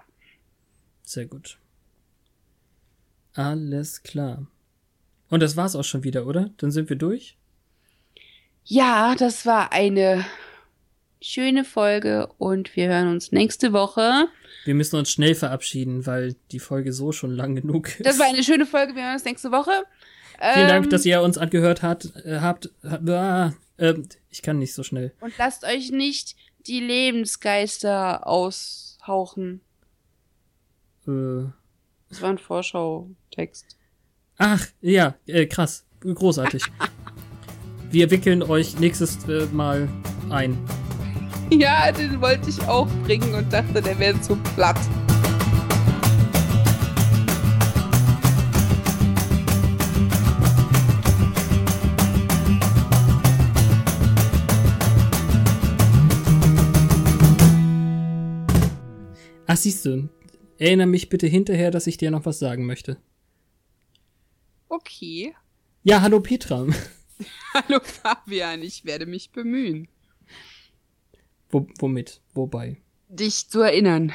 Sehr gut. Alles klar. Und das war's auch schon wieder, oder? Dann sind wir durch? ja, das war eine schöne Folge und wir hören uns nächste Woche. Wir müssen uns schnell verabschieden, weil die Folge so schon lang genug ist. Das war eine schöne Folge, wir hören uns nächste Woche. Vielen Ähm, Dank, dass ihr uns angehört hat, äh, habt. ähm, ich kann nicht so schnell. Und lasst euch nicht die Lebensgeister aushauchen. Äh, Das war ein Vorschau-Text. ach, ja, äh, krass. Großartig. Wir wickeln euch nächstes äh, Mal ein. Ja, den wollte ich auch bringen und dachte, der wäre zu platt. Ach, siehst du. Erinnere mich bitte hinterher, dass ich dir noch was sagen möchte. Okay. Ja, hallo Petra. Hallo Fabian, ich werde mich bemühen, Wo, womit? Wobei? dich zu erinnern.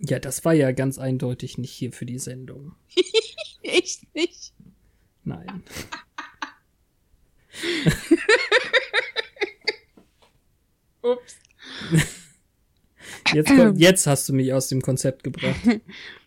Ja, das war ja ganz eindeutig nicht hier für die Sendung. Echt nicht? Nein. Ups. Jetzt, kommt, jetzt hast du mich aus dem Konzept gebracht.